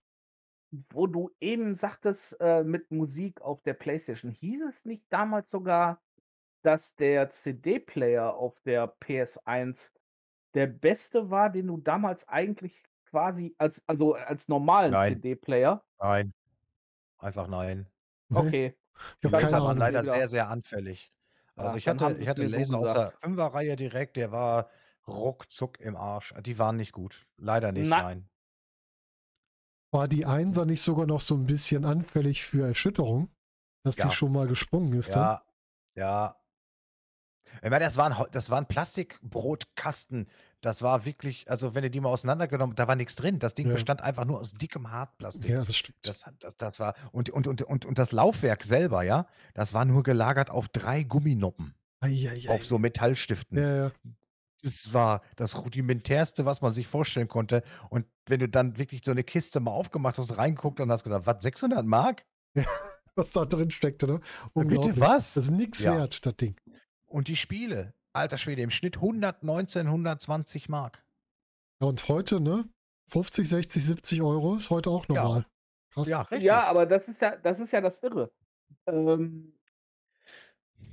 wo du eben sagtest, äh, mit Musik auf der Playstation, hieß es nicht damals sogar, dass der CD-Player auf der PS1 der beste war, den du damals eigentlich quasi als also als normalen. CD-Player? Nein. Einfach nein. Ne, Okay. ich habe keine Ahnung. leider sehr, sehr anfällig. Also, ich dann haben hatte sie ich es hatte mir so aus der gesagt. 5er Reihe direkt, der war ruckzuck im Arsch. Die waren nicht gut. Leider nicht, Na nein. War die 1er nicht sogar noch so 'n bisschen anfällig für Erschütterung, dass die Ja. schon mal gesprungen ist dann? Ja, ja. Ich meine, das war 'n Hol das war 'n Plastikbrotkasten. Das war wirklich also, wenn du die mal auseinandergenommen da war nix drin. Das Ding Ja. bestand einfach nur aus dickem Hartplastik. Ja, das stimmt. Das das das war und und und und und das Laufwerk selber, ja, das war nur gelagert auf 3 Gumminoppen. Ei, ei, Auf so Metallstiften. Ja, ja. Das war das rudimentärste, was man sich vorstellen konnte. Und wenn du dann wirklich so 'ne Kiste mal aufgemacht hast, reingeguckt und hast gedacht: „Was, 600 Mark?“ Ja, was da drin steckte, ne? Bitte was? Das ist nix Ja. wert, das Ding. Und die Spiele, alter Schwede, im Schnitt 119, 120 Mark. Ja, und heute, ne? 50, 60, 70 € ist heute auch Ja. normal. Krass. Ja, Ja, aber das ist ja das ist ja das Irre. Ähm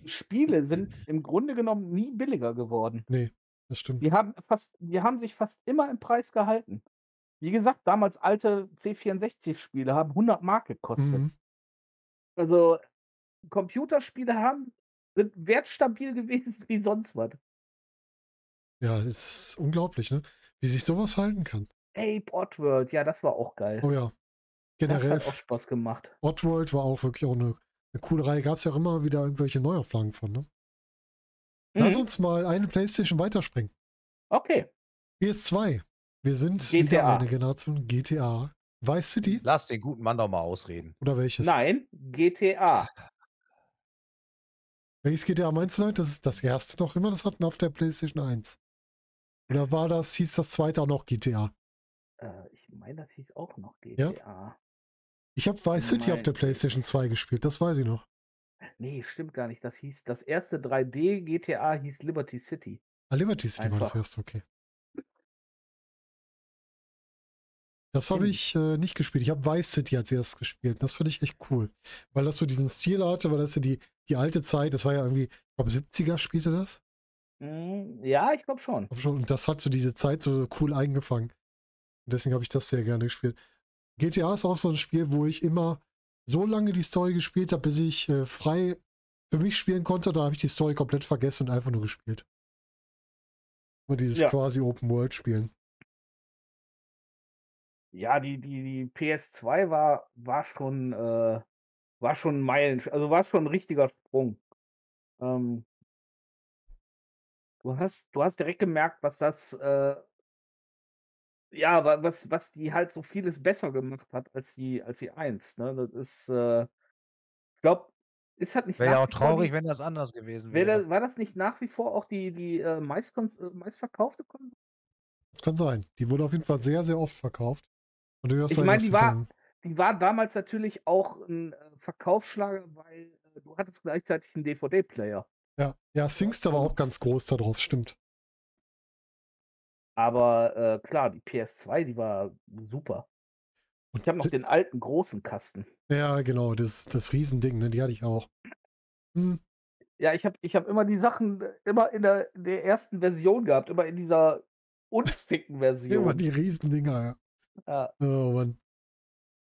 Spiele sind im Grunde genommen nie billiger geworden. Ne, das stimmt. Die haben fast die haben sich fast immer im Preis gehalten. Wie gesagt, damals alte C64-Spiele haben 100 Mark gekostet. Mhm. Also, Computerspiele haben sind wertstabil gewesen wie sonst was. Ja, das ist unglaublich, ne? Wie sich sowas halten kann. Ape Oddworld, ja, das war auch geil. Oh ja. Das Generell, hat auch Spaß gemacht. Oddworld war auch wirklich auch eine, eine coole Reihe. Gab es ja auch immer wieder irgendwelche Neuauflagen von, ne? Lass Mhm. uns mal eine Playstation weiterspringen. Okay. PS2. Wir sind wieder GTA. eine Generation GTA. Vice City Lass den guten Mann doch mal ausreden. oder welches? Nein, GTA. Welches GTA meinst du heute? Das ist das erste noch immer, das hatten auf der PlayStation 1. Oder war das, hieß das zweite auch noch GTA? Äh, ich meine, das hieß auch noch Ja? GTA. Ich habe Vice City auf der PlayStation 2 gespielt, das weiß ich noch. Nee, stimmt gar nicht. Das hieß, das erste 3D GTA hieß Liberty City. Ah, Liberty City war das Einfach. erste, okay. Das habe ich äh, nicht gespielt. Ich habe Vice City als erstes gespielt. Das fand ich echt cool. Weil das so diesen Stil hatte, weil das ja die, die alte Zeit, das war ja irgendwie, ich glaube 70er spielte das. Mm, ja, ich glaube schon. Und das hat so diese Zeit so cool eingefangen. Und deswegen habe ich das sehr gerne gespielt. GTA ist auch so ein Spiel, wo ich immer so lange die Story gespielt habe, bis ich äh, frei für mich spielen konnte. Da habe ich die Story komplett vergessen und einfach nur gespielt. Nur dieses Ja. quasi Open World Spielen. Ja, die, die, die PS2 war, war schon, äh, war schon ein Meilen, also war schon ein richtiger Sprung. Ähm, du hast, du hast direkt gemerkt, was das, äh, ja, wa- was, was die halt so vieles besser gemacht hat als die, als die 1. Ne? Das ist, äh, ich glaube, ist halt nicht Wäre ja auch traurig, die, wenn das anders gewesen wär wäre. das, war das nicht nach wie vor auch die, die äh, meistkons- äh, meistverkaufte Konsole? Das kann sein. Die wurde auf jeden Fall sehr, sehr oft verkauft. Ich meine, die war, die war damals natürlich auch ein äh, Verkaufsschlager, weil äh, du hattest gleichzeitig einen DVD-Player. Ja, ja, Singster war auch ganz groß da drauf, stimmt. Aber äh, klar, die PS2, die war super. Und Ich habe noch den alten großen Kasten. Ja, genau, das, das Riesending, ne, die hatte ich auch. Hm, Ja, ich habe ich hab immer die Sachen äh, immer in der, in der ersten Version gehabt, immer in dieser unschicken immer Version. die Riesendinger, ja. Ja, Oh Mann.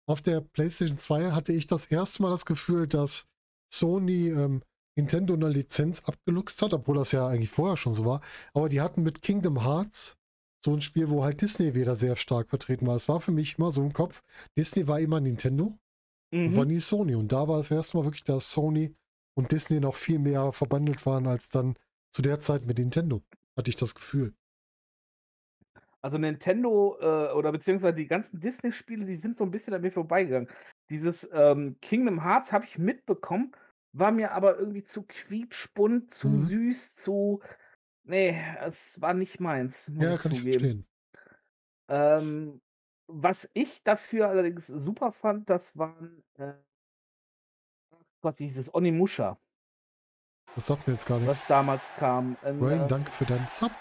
Auf der PlayStation 2 hatte ich das erste Mal das Gefühl, dass Sony ähm, Nintendo eine Lizenz abgeluchst hat, obwohl das ja eigentlich vorher schon so war. Aber die hatten mit Kingdom Hearts so ein Spiel, wo halt Disney wieder sehr stark vertreten war. Es war für mich immer so im Kopf, Disney war immer Nintendo und war mhm. nie Sony. Und da war das erste Mal wirklich, dass Sony und Disney noch viel mehr verbandelt waren als dann zu der Zeit mit Nintendo. Hatte ich das Gefühl. Also Nintendo äh, oder beziehungsweise die ganzen Disney-Spiele, die sind so ein bisschen an mir vorbeigegangen. Dieses ähm, Kingdom Hearts habe ich mitbekommen, war mir aber irgendwie zu quietschbunt, zu Mhm. süß, zu. Nee, es war nicht meins, muss Ja, ich kann ich zugeben. verstehen. Ähm, was ich dafür allerdings super fand, das waren. Äh, ach Gott, wie hieß es? Onimusha, Das sagt mir jetzt gar nichts. was damals kam. Ein, Rain, äh, danke für deinen Sub.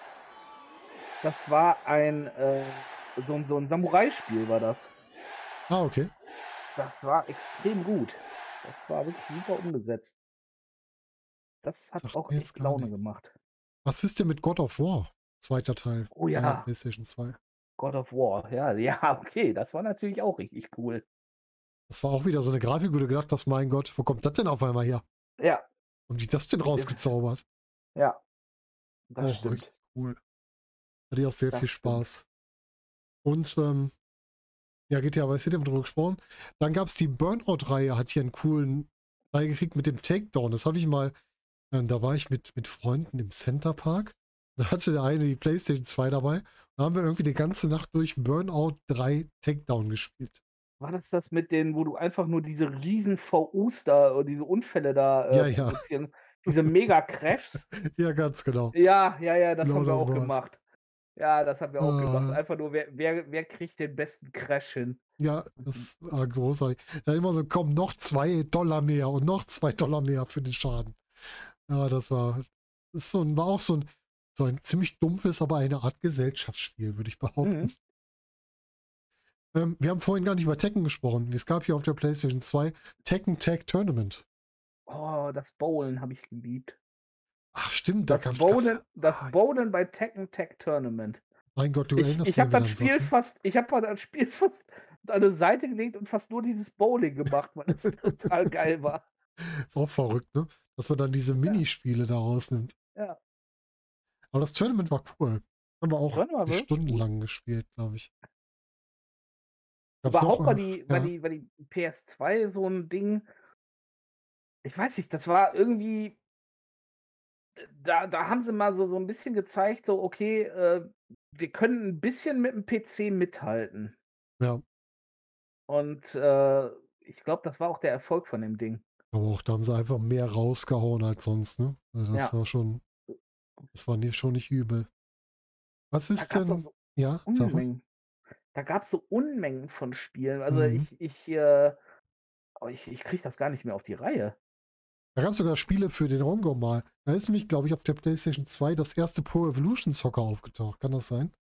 Das war ein. Äh, so, ein- so ein Samurai-Spiel war das. Ah, okay. Das war extrem gut. Das war wirklich super umgesetzt. Das hat Sagt auch echt Laune gemacht. Was ist denn mit God of War? Zweiter Teil. Oh ja, PlayStation 2. God of War. Ja, ja, okay. Das war natürlich auch richtig cool. Das war auch wieder so eine Grafik, wo du gedacht hast, mein Gott, wo kommt das denn auf einmal her? Ja, Und wie das denn rausgezaubert? ja. Das Auch stimmt. richtig cool. Hatte ich auch sehr Das viel. Spaß. Und ähm, ja, GTA Vice City haben drüber gesprochen. Dann gab es die Burnout-Reihe, hat hier einen coolen Teil gekriegt mit dem Takedown. Das habe ich mal, äh, da war ich mit, mit Freunden im Center Park. Da hatte der eine die PlayStation 2 dabei. Da haben wir irgendwie die ganze Nacht durch Burnout 3 Takedown gespielt. War das das mit denen, wo du einfach nur diese riesen VUs da oder diese Unfälle da äh, Ja, ja. produzieren? Diese Mega-Crashs? Ja, ganz genau. Ja, ja, ja, das Genau haben wir das auch war's. gemacht. Ja, das haben wir auch gemacht. Äh. Einfach nur, wer, wer, wer kriegt den besten Crash hin? Ja, das war großartig. Da immer so, komm, noch zwei Dollar mehr und noch zwei Dollar mehr für den Schaden. Ja, das war, das so war auch so ein, so ein ziemlich dumpfes, aber eine Art Gesellschaftsspiel, würde ich behaupten. Mhm. Ähm, wir haben vorhin gar nicht über Tekken gesprochen. Es gab hier auf der PlayStation 2 Tekken Tag Tournament. Oh, das Bowlen habe ich geliebt. Ach, stimmt, Das da gab's, Bowlen, gab's, das ah, Bowlen bei Tekken Tag Tournament. mein Gott, du Ich, erinnerst ich habe das Spiel fast, ich habe das Spiel fast an eine Seite gelegt und fast nur dieses Bowling gemacht, weil es total geil war. Ist auch verrückt, ne? Dass man dann diese Minispiele da rausnimmt. Ja. Aber das Tournament war cool. Haben wir auch Tournament stundenlang gespielt, glaube ich. Gab's Überhaupt noch, war die, war, ja. die, war die PS2 so ein Ding. Ich weiß nicht, das war irgendwie. Da, da haben sie mal so, so ein bisschen gezeigt, so, okay, äh, wir können ein bisschen mit dem PC mithalten. Ja, Und äh, ich glaube, das war auch der Erfolg von dem Ding. aber auch da haben sie einfach mehr rausgehauen als sonst, ne? Also das Ja. war schon, das war nicht, schon nicht übel. Was ist denn, so ja. Unmengen. Da gab es so Unmengen von Spielen. Also Mhm. ich, ich, äh, aber ich, ich kriege das gar nicht mehr auf die Reihe. Da gab es sogar Spiele für den Rongo mal. Da ist nämlich, glaube ich, auf der PlayStation 2 das erste Pro Evolution Soccer aufgetaucht. Kann das sein?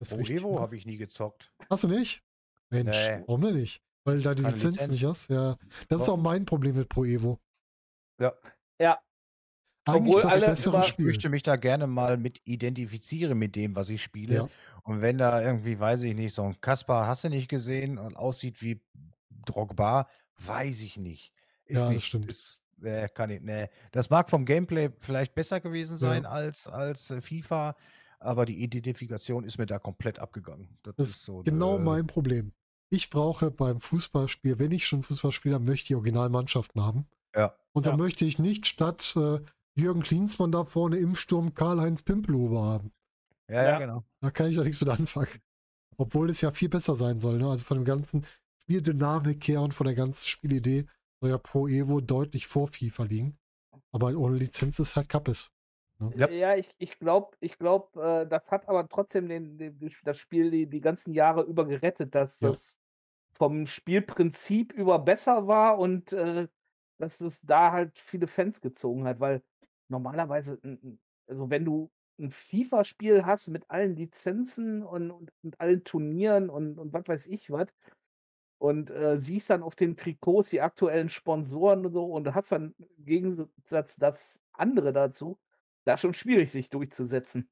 Das Pro richtig Evo habe ich nie gezockt. Hast du nicht? Mensch, Nee. warum denn nicht? Weil da die Keine Lizenz Lizenz. nicht hast. Ja, das ist auch mein Problem mit Pro Evo. Ja. Ja, Eigentlich Obwohl das alle bessere über- Ich Spiel. möchte mich da gerne mal mit identifizieren mit dem, was ich spiele. Ja. Und wenn da irgendwie, weiß ich nicht, so ein Kaspar hast du nicht gesehen und aussieht wie Drogba, weiß ich nicht. Ist Ja, das nicht, stimmt. Ist, äh, kann ich, nee. Das mag vom Gameplay vielleicht besser gewesen sein Ja. als, als äh, FIFA, aber die Identifikation ist mir da komplett abgegangen. Das, Das ist so. Genau äh, mein Problem. Ich brauche beim Fußballspiel, wenn ich schon Fußball spiele, dann möchte ich die Originalmannschaften haben. Ja. Und dann Ja. möchte ich nicht statt äh, Jürgen Klinsmann da vorne im Sturm Karl-Heinz Pimpelhuber haben. Ja, ja, Ja. genau. Da kann ich ja nichts mit anfangen. Obwohl es ja viel besser sein soll. Ne? Also von dem ganzen Spieldynamik her und von der ganzen Spielidee soll ja Pro Evo deutlich vor FIFA liegen. Aber ohne Lizenz ist halt Kappes. Ja. ja ich, ich glaube, ich glaub, äh, das hat aber trotzdem den, den, das Spiel die, die ganzen Jahre über gerettet, dass Ja. das vom Spielprinzip über besser war und äh, dass es da halt viele Fans gezogen hat, weil normalerweise, also wenn du ein FIFA-Spiel hast mit allen Lizenzen und, und, und allen Turnieren und, und was weiß ich was und äh, siehst dann auf den Trikots die aktuellen Sponsoren und so und hast dann im Gegensatz das andere dazu, da ist schon schwierig, sich durchzusetzen.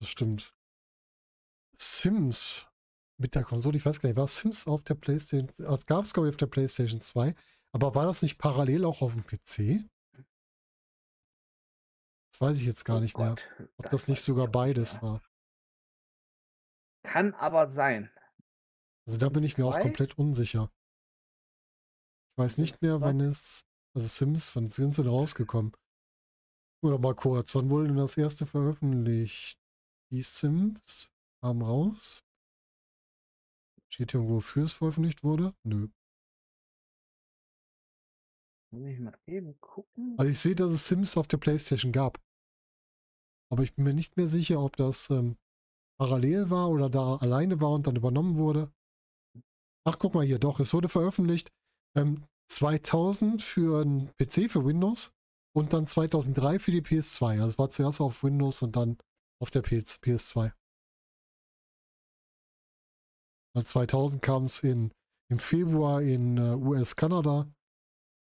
Das stimmt. Sims mit der Konsole, ich weiß gar nicht, war Sims auf der PlayStation, das gab es glaube ich auf der PlayStation 2, aber war das nicht parallel auch auf dem PC? Das weiß ich jetzt gar Oh nicht mehr. Gott, Ob das, weiß nicht ich sogar beides mehr. war. Kann aber sein. Also da bin ich mir auch 2? komplett unsicher. Ich weiß nicht Sims mehr, 2? wann es, also Sims, wann sind sie denn rausgekommen? Oder mal kurz, wann wurde denn das erste veröffentlicht? Die Sims kamen raus. Steht hier irgendwo, wofür es veröffentlicht wurde? Nö. Muss ich mal eben gucken. Also ich sehe, dass es Sims auf der Playstation gab. Aber ich bin mir nicht mehr sicher, ob das ähm, parallel war oder da alleine war und dann übernommen wurde. Ach, guck mal hier, doch, es wurde veröffentlicht ähm, 2000 für einen PC, für Windows und dann 2003 für die PS2. Also es war zuerst auf Windows und dann auf der PS, PS2. Weil 2000 kam es im Februar in äh, US-Kanada,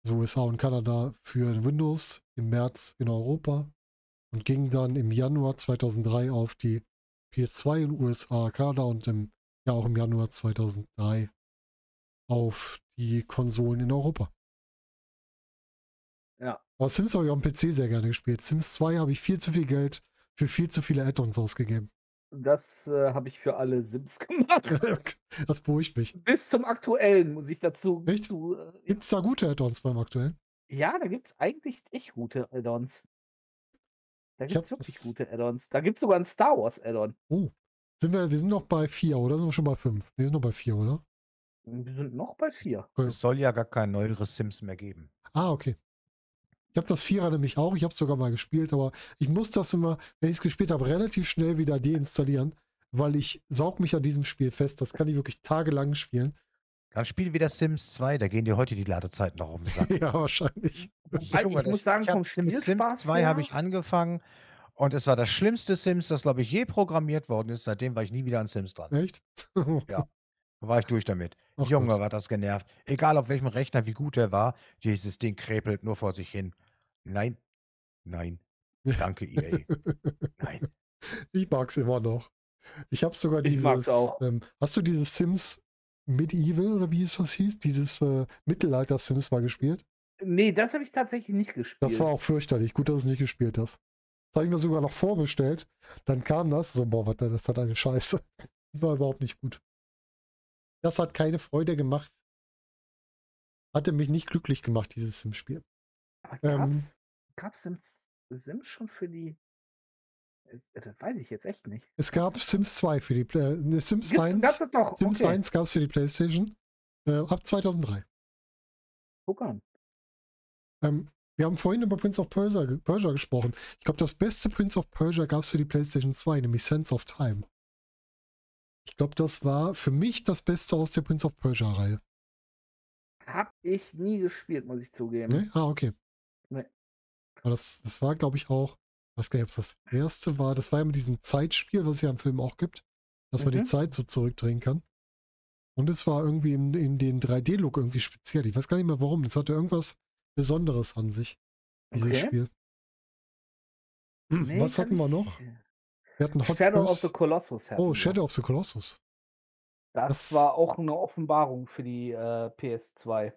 also USA und Kanada für Windows, im März in Europa und ging dann im Januar 2003 auf die PS2 in USA, Kanada und im, ja auch im Januar 2003 auf die Konsolen in Europa. Ja. Aber Sims habe ich auf dem PC sehr gerne gespielt. Sims 2 habe ich viel zu viel Geld für viel zu viele Add-ons ausgegeben. Das äh, habe ich für alle Sims gemacht. das beruhigt mich. Bis zum aktuellen, muss ich dazu. Echt? Zu, äh, Gibt es da gute Add-ons beim aktuellen? ja, da gibt es eigentlich echt gute Add-ons. Da gibt es wirklich das- gute Add-ons. Da gibt es sogar ein Star Wars Add-on. Oh. Sind wir, wir sind noch bei 4, oder? Sind wir schon bei 5? Ne, wir sind noch bei 4, oder? Wir sind noch bei vier. Es soll ja gar kein neueres Sims mehr geben. Ah, okay. Ich habe das Vierer nämlich auch. Ich habe es sogar mal gespielt, aber ich muss das immer, wenn ich es gespielt habe, relativ schnell wieder deinstallieren, weil ich saug mich an diesem Spiel fest. Das kann ich wirklich tagelang spielen. Dann spiel wieder Sims 2, da gehen dir heute die Ladezeiten noch auf den Sack. ja, wahrscheinlich. Junge, ich muss sagen, vom Sims, Sims Spielspaß 2 habe ich angefangen und es war das schlimmste Sims, das, glaube ich, je programmiert worden ist. Seitdem war ich nie wieder an Sims dran. Echt? Ja. Da war ich durch damit. Ach Junge, Gott. war das genervt. Egal auf welchem Rechner, wie gut er war, dieses Ding krepelt nur vor sich hin. Nein, nein, danke EA. Nein. Ich mag es immer noch. Ich habe sogar Ich dieses. mag's auch. Ähm, hast du dieses Sims Medieval oder wie es das hieß? Dieses äh, Mittelalter-Sims mal gespielt? Nee, das habe ich tatsächlich nicht gespielt. Das war auch fürchterlich. Gut, dass du es nicht gespielt hast. Das habe ich mir sogar noch vorbestellt. Dann kam das, so, boah, was, das hat eine Scheiße. Das war überhaupt nicht gut. Das hat keine Freude gemacht. Hatte mich nicht glücklich gemacht, dieses Sims-Spiel. Aber Ähm. gab's, gab's Sims, Sims schon für die. Äh, Das weiß ich jetzt echt nicht. Es gab Sims 2 für die Play ne, Sims Gibt's, 1. gab's doch? Sims okay. 1 gab es für die Playstation äh, ab 2003. Guck an. Ähm, wir haben vorhin über Prince of Persia, Persia gesprochen. Ich glaube, das beste Prince of Persia gab es für die PlayStation 2, nämlich Sense of Time. Ich glaube, das war für mich das Beste aus der Prince of Persia-Reihe. Hab ich nie gespielt, muss ich zugeben. Ne? Ah, okay. Nee. Aber das, das war, glaube ich, auch, ich weiß gar nicht, ob es das erste war. Das war ja mit diesem Zeitspiel, was es ja im Film auch gibt, dass man die Mhm. Zeit so zurückdrehen kann. Und es war irgendwie in, in den 3D-Look irgendwie speziell. Ich weiß gar nicht mehr warum. Das hatte irgendwas Besonderes an sich, dieses Okay. Spiel. Nee, was hatten wir noch? Wir hatten Hot Shadow Purse- of the Colossus. Oh, wir. Shadow of the Colossus. Das, das- war auch eine Offenbarung für die äh, PS2.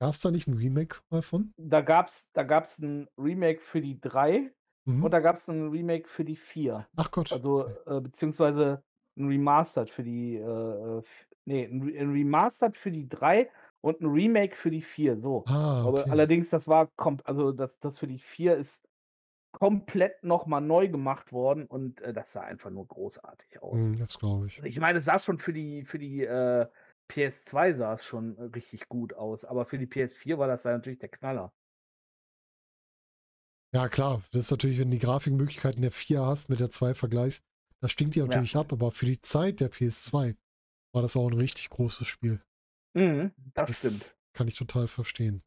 Gab es da nicht ein Remake mal von? Da gab's, da gab's ein Remake für die 3 Mhm. und da gab's ein Remake für die 4. Ach Gott. Also, äh, beziehungsweise ein Remastered für die, äh, f- nee, ein, Re- ein Remastered für die 3 und ein Remake für die 4, so. ah, Aber okay. allerdings, das war, kom also das, das für die 4 ist komplett nochmal neu gemacht worden und äh, das sah einfach nur großartig aus. Hm, das glaube ich. Also ich meine, es sah schon für die, für die äh, PS2 sah es schon äh, richtig gut aus, aber für die PS4 war das dann natürlich der Knaller. Ja, klar. Das ist natürlich, wenn du die Grafikmöglichkeiten der 4 hast, mit der 2 vergleichst, das stinkt dir natürlich ab, aber für die Zeit der PS2 war das auch ein richtig großes Spiel. Mhm, das, Das stimmt. kann ich total verstehen.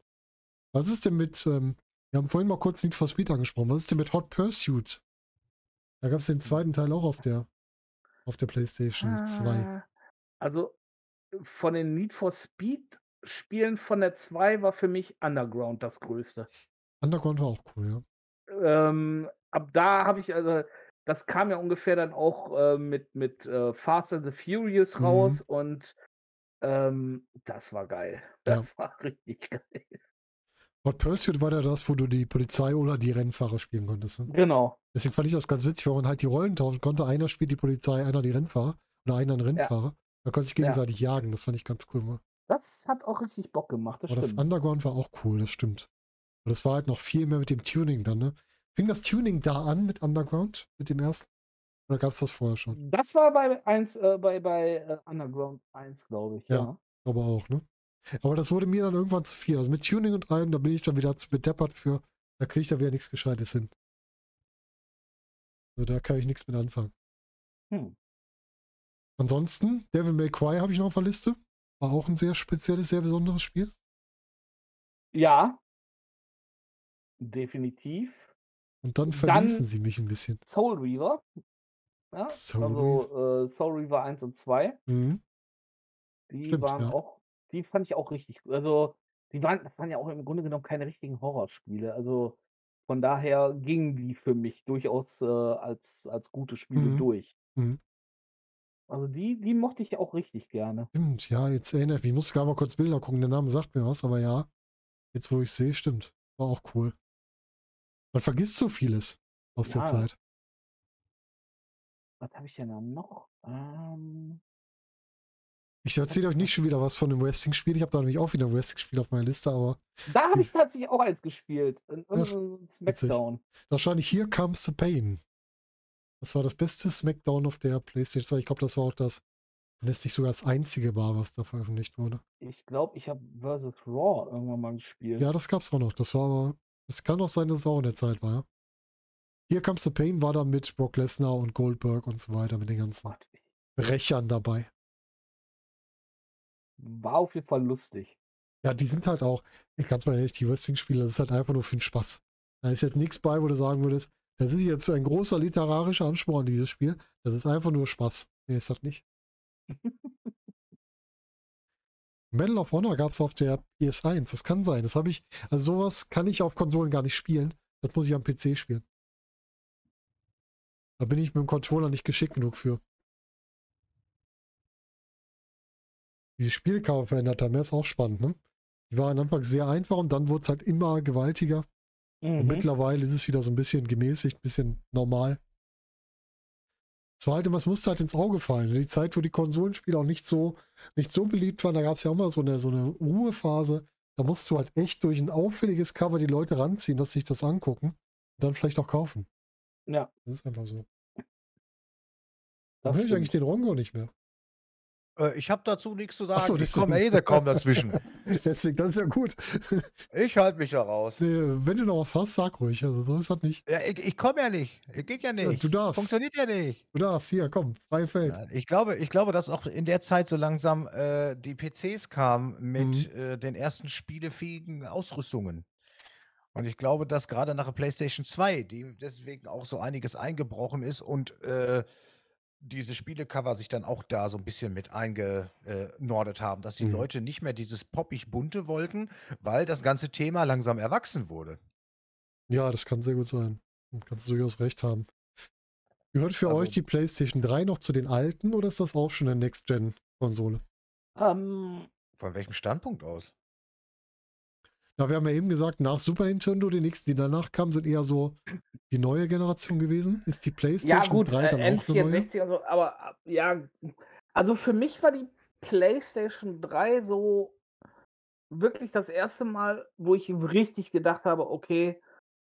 Was ist denn mit, ähm, wir haben vorhin mal kurz Need for Speed angesprochen, was ist denn mit Hot Pursuit? Da gab es den zweiten Teil auch auf der, auf der PlayStation 2. Ah, Also von den Need for Speed Spielen von der 2 war für mich Underground das größte. Underground war auch cool, ja. Ähm, ab da habe ich, also, das kam ja ungefähr dann auch äh, mit, mit äh, Fast and the Furious Mhm. raus und ähm, das war geil. Ja. Das war richtig geil. Hot Pursuit war ja das, wo du die Polizei oder die Rennfahrer spielen konntest. Ne? Genau. Deswegen fand ich das ganz witzig, weil man halt die Rollen tauschen konnte. Einer spielt die Polizei, einer die Rennfahrer oder einer ein Rennfahrer. Da konnte sich Ja. gegenseitig jagen. Das fand ich ganz cool. Das hat auch richtig Bock gemacht, das Aber das stimmt. Underground war auch cool, das stimmt. Und das war halt noch viel mehr mit dem Tuning dann, ne? Fing das Tuning da an mit Underground, mit dem ersten? Oder gab es das vorher schon? Das war bei 1, äh, bei, bei äh, Underground 1, glaube ich, Ja. ja. Aber auch, ne? Aber das wurde mir dann irgendwann zu viel. Also mit Tuning und allem, da bin ich dann wieder zu bedeppert für. Da kriege ich da wieder nichts Gescheites hin. Also da kann ich nichts mit anfangen. Hm. Ansonsten, Devil May Cry habe ich noch auf der Liste. War auch ein sehr spezielles, sehr besonderes Spiel. Ja. Definitiv. Und dann Dann- verließen sie mich ein bisschen. Soul Reaver. Ja, Soul also äh, Soul Reaver 1 und 2. Mhm. Die Stimmt, waren ja. auch, die fand ich auch richtig. Also, die waren, das waren ja auch im Grunde genommen keine richtigen Horrorspiele. Also von daher gingen die für mich durchaus äh, als, als gute Spiele Mhm. durch. Mhm. Also die, die mochte ich auch richtig gerne. Stimmt, ja, jetzt erinnere ich mich. Ich muss gerade mal kurz Bilder gucken. Der Name sagt mir was, aber ja, jetzt wo ich sehe, stimmt. War auch cool. Man vergisst so vieles aus der Ja. Zeit. Was habe ich denn da noch? Ähm, Ich erzähle euch nicht schon wieder was von dem Wrestling-Spiel. Ich habe da nämlich auch wieder ein Wrestling-Spiel auf meiner Liste, aber da habe ich tatsächlich auch eins gespielt. In, in Smackdown. wahrscheinlich Here Comes the Pain. Das war das beste Smackdown auf der PlayStation 2. Ich glaube, das war auch das, wenn es nicht sogar das einzige war, was da veröffentlicht wurde. Ich glaube, ich habe Versus Raw irgendwann mal gespielt. Ja, das gab's auch noch. Das war aber, es kann auch sein, dass es auch in der Zeit war, ja. Here Comes the Pain war dann mit Brock Lesnar und Goldberg und so weiter, mit den ganzen Brechern dabei. War auf jeden Fall lustig. Ja, die sind halt auch, ich ganz mal ehrlich, die Wrestling-Spiele, das ist halt einfach nur für den Spaß. Da ist jetzt nichts bei, wo du sagen würdest, das ist jetzt ein großer literarischer Anspruch an dieses Spiel. Das ist einfach nur Spaß. Nee, ist das nicht. Medal of Honor gab es auf der PS1. Das kann sein. Das habe ich, also sowas kann ich auf Konsolen gar nicht spielen. Das muss ich am PC spielen. Da bin ich mit dem Controller nicht geschickt genug für. Diese Spielcover verändert haben, ist auch spannend, ne? Die waren am Anfang sehr einfach und dann wurde es halt immer gewaltiger. Und Mhm. mittlerweile ist es wieder so ein bisschen gemäßigt, ein bisschen normal. Es war halt immer, es musste halt ins Auge fallen. Die Zeit, wo die Konsolenspiele auch nicht so, nicht so beliebt waren, da gab es ja auch mal so eine, so eine Ruhephase. Da musst du halt echt durch ein auffälliges Cover die Leute ranziehen, dass sie sich das angucken und dann vielleicht auch kaufen. Ja, Das ist einfach so. das Dann höre ich eigentlich den Rongo nicht mehr. Äh, ich habe dazu nichts zu Ach sagen. so, ich komme eh kaum dazwischen. Deswegen, das ist ja gut. Ich halte mich da raus. Nee, wenn du noch was hast, sag ruhig. Also so ist das nicht. Ja, ich ich komme ja nicht. Geht ja Ja, nicht. du darfst. Funktioniert ja nicht. Du darfst, hier, komm, freie Feld. Ja, ich glaube, ich glaube, dass auch in der Zeit so langsam äh, die PCs kamen mit Mhm. äh, den ersten spielefähigen Ausrüstungen. Und ich glaube, dass gerade nach der PlayStation 2, die deswegen auch so einiges eingebrochen ist und äh, diese Spielecover sich dann auch da so ein bisschen mit eingenordet haben, dass die Mhm. Leute nicht mehr dieses poppig bunte wollten, weil das ganze Thema langsam erwachsen wurde. Ja, das kann sehr gut sein. Du kannst durchaus recht haben. Gehört für Also- euch die PlayStation 3 noch zu den alten oder ist das auch schon eine Next-Gen-Konsole? Ähm, Von welchem Standpunkt aus? Na, wir haben ja eben gesagt, nach Super Nintendo, die nächsten, die danach kamen, sind eher so die neue Generation gewesen. Ist die PlayStation ja, gut, 3 äh, dann auch eine neue? N64, also, aber äh, ja, also für mich war die PlayStation 3 so wirklich das erste Mal, wo ich richtig gedacht habe, okay,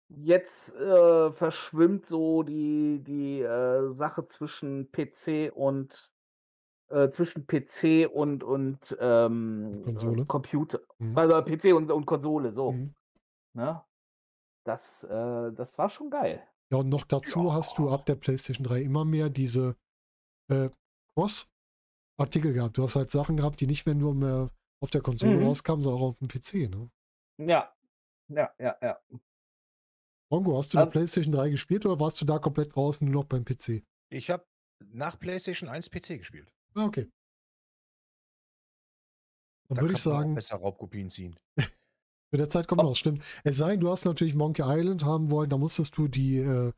jetzt äh, verschwimmt so die, die äh, Sache zwischen PC und äh, zwischen PC und, und ähm, Konsole. äh, Computer. Mhm. Also PC und, und Konsole, so. Mhm. Ne? Das, äh, das war schon geil. Ja, und noch dazu Ja. hast du ab der PlayStation 3 immer mehr diese äh, Cross-Artikel gehabt. Du hast halt Sachen gehabt, die nicht mehr nur mehr auf der Konsole Mhm. rauskamen, sondern auch auf dem PC. Ne? Ja. Ja, ja, ja. Rongo, hast du eine Ähm, PlayStation 3 gespielt oder warst du da komplett draußen nur noch beim PC? Ich habe nach PlayStation 1 PC gespielt. Ah, okay. Dann Da würde ich sagen, besser Raubkopien ziehen. Mit der Zeit kommt Oh. noch, stimmt. Es sei denn, du hast natürlich Monkey Island haben wollen, da musstest du die äh,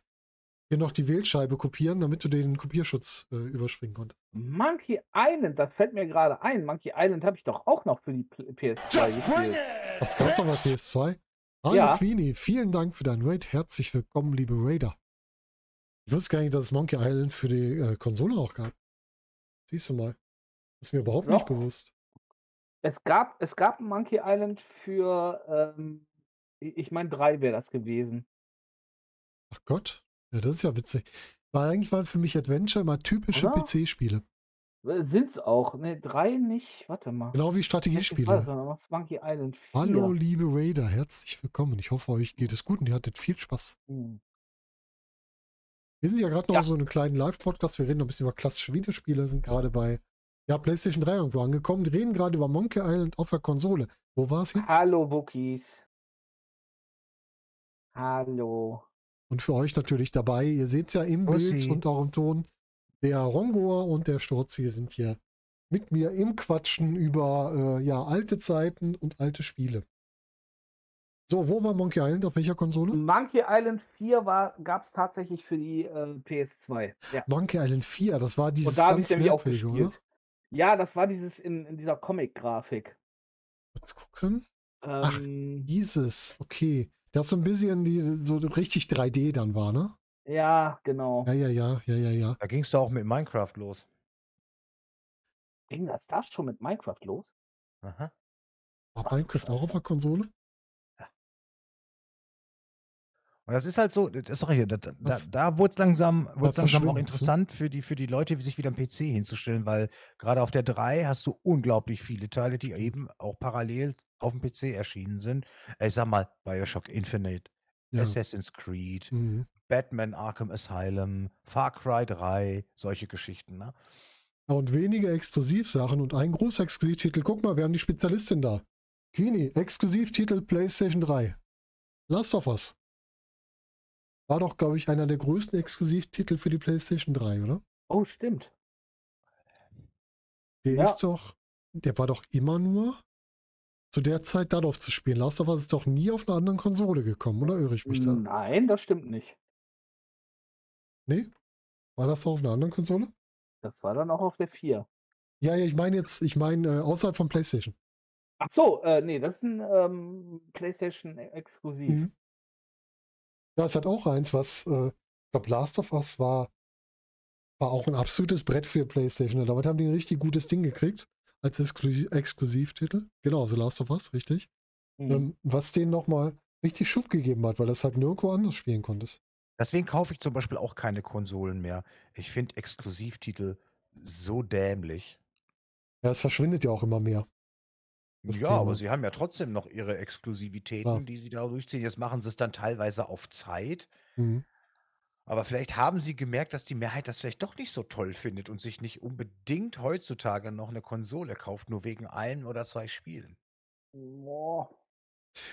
hier noch die Wählscheibe kopieren, damit du den Kopierschutz äh, überspringen konntest. Monkey Island, das fällt mir gerade ein. Monkey Island habe ich doch auch noch für die P- PS2 gespielt. Das gab's auf der PS2. Hallo Ja. Queenie, vielen Dank für deinen Raid. Herzlich willkommen, liebe Raider. Ich wusste gar nicht, dass es Monkey Island für die äh, Konsole auch gab. Siehst du mal. Ist mir überhaupt nicht Ja. bewusst. Es gab, es gab Monkey Island für, ähm, ich meine, drei wäre das gewesen. Ach Gott. Ja, das ist ja witzig. Weil eigentlich waren für mich Adventure immer typische? PC-Spiele. Äh, Sind's auch. Ne, drei nicht. Warte mal. Genau wie Strategiespiele. das? Was Monkey Island 4? Hallo, liebe Raider, herzlich willkommen. Ich hoffe, euch geht es gut und ihr hattet viel Spaß. Hm. Wir sind ja gerade noch Ja. so einen kleinen Live-Podcast. Wir reden noch ein bisschen über klassische Videospiele, sind gerade bei ja, PlayStation 3 irgendwo angekommen. Reden gerade über Monkey Island auf der Konsole. Wo war es jetzt? Hallo, Wookies. Hallo. Und für euch natürlich dabei. Ihr seht es ja im Bild Bussi. und auch im Ton. Der Rongoer und der Sturzi sind hier mit mir im Quatschen über äh, ja, alte Zeiten und alte Spiele. So, wo war Monkey Island? Auf welcher Konsole? Monkey Island 4 gab es tatsächlich für die äh, PS2. Ja. Monkey Island 4, das war dieses Und da habe ich ganz nämlich auch gespielt. oder? Ja, das war dieses in, in dieser Comic-Grafik. Kurz gucken. Ach, Ähm, Dieses, okay. Das so ein bisschen die, so richtig 3D dann war, ne? ja, genau. Ja, ja, ja, ja, ja, ja. Da ging es doch auch mit Minecraft los. Ging das da schon mit Minecraft los? Aha. War Ach, Minecraft auch auf der Konsole? Und das ist halt so, das ja, da, da, da wurde es langsam, wurd's langsam auch interessant für die, für die Leute, sich wieder am PC hinzustellen, weil gerade auf der 3 hast du unglaublich viele Teile, die eben auch parallel auf dem PC erschienen sind. Ich sag mal, Bioshock Infinite, Ja. Assassin's Creed, Mhm. Batman Arkham Asylum, Far Cry 3, solche Geschichten. Ne? Und wenige Exklusivsachen und ein großer Exklusivtitel. Guck mal, wir haben die Spezialistin da. Queenie, Exklusivtitel PlayStation 3. Last of Us. War doch, glaube ich, einer der größten Exklusivtitel für die PlayStation 3, oder? Oh, stimmt. Der Ja. ist doch, der war doch immer nur zu der Zeit darauf zu spielen. Last of Us ist doch nie auf einer anderen Konsole gekommen, oder irre ich mich da? Nein, das stimmt nicht. Nee? War das auf einer anderen Konsole? Das war dann auch auf der 4. Ja, ja, ich meine jetzt, ich meine äh, außerhalb von PlayStation. Ach so, äh, nee, das ist ein ähm, PlayStation exklusiv. Mhm. Ja, es hat auch eins, was, äh, ich glaube, Last of Us war, war auch ein absolutes Brett für PlayStation. Damit haben die ein richtig gutes Ding gekriegt als Exklusiv Exklusivtitel. Genau, also Last of Us, richtig. Mhm. Ähm, was denen nochmal richtig Schub gegeben hat, weil das halt nirgendwo anders spielen konntest. Deswegen kaufe ich zum Beispiel auch keine Konsolen mehr. Ich finde Exklusivtitel so dämlich. Ja, es verschwindet ja auch immer mehr. Das Ja, aber Thema. sie haben ja trotzdem noch ihre Klar. Exklusivitäten, die sie da durchziehen. Jetzt machen sie es dann teilweise auf Zeit. Mhm. Aber vielleicht haben sie gemerkt, dass die Mehrheit das vielleicht doch nicht so toll findet und sich nicht unbedingt heutzutage noch eine Konsole kauft, nur wegen ein oder zwei Spielen. Boah.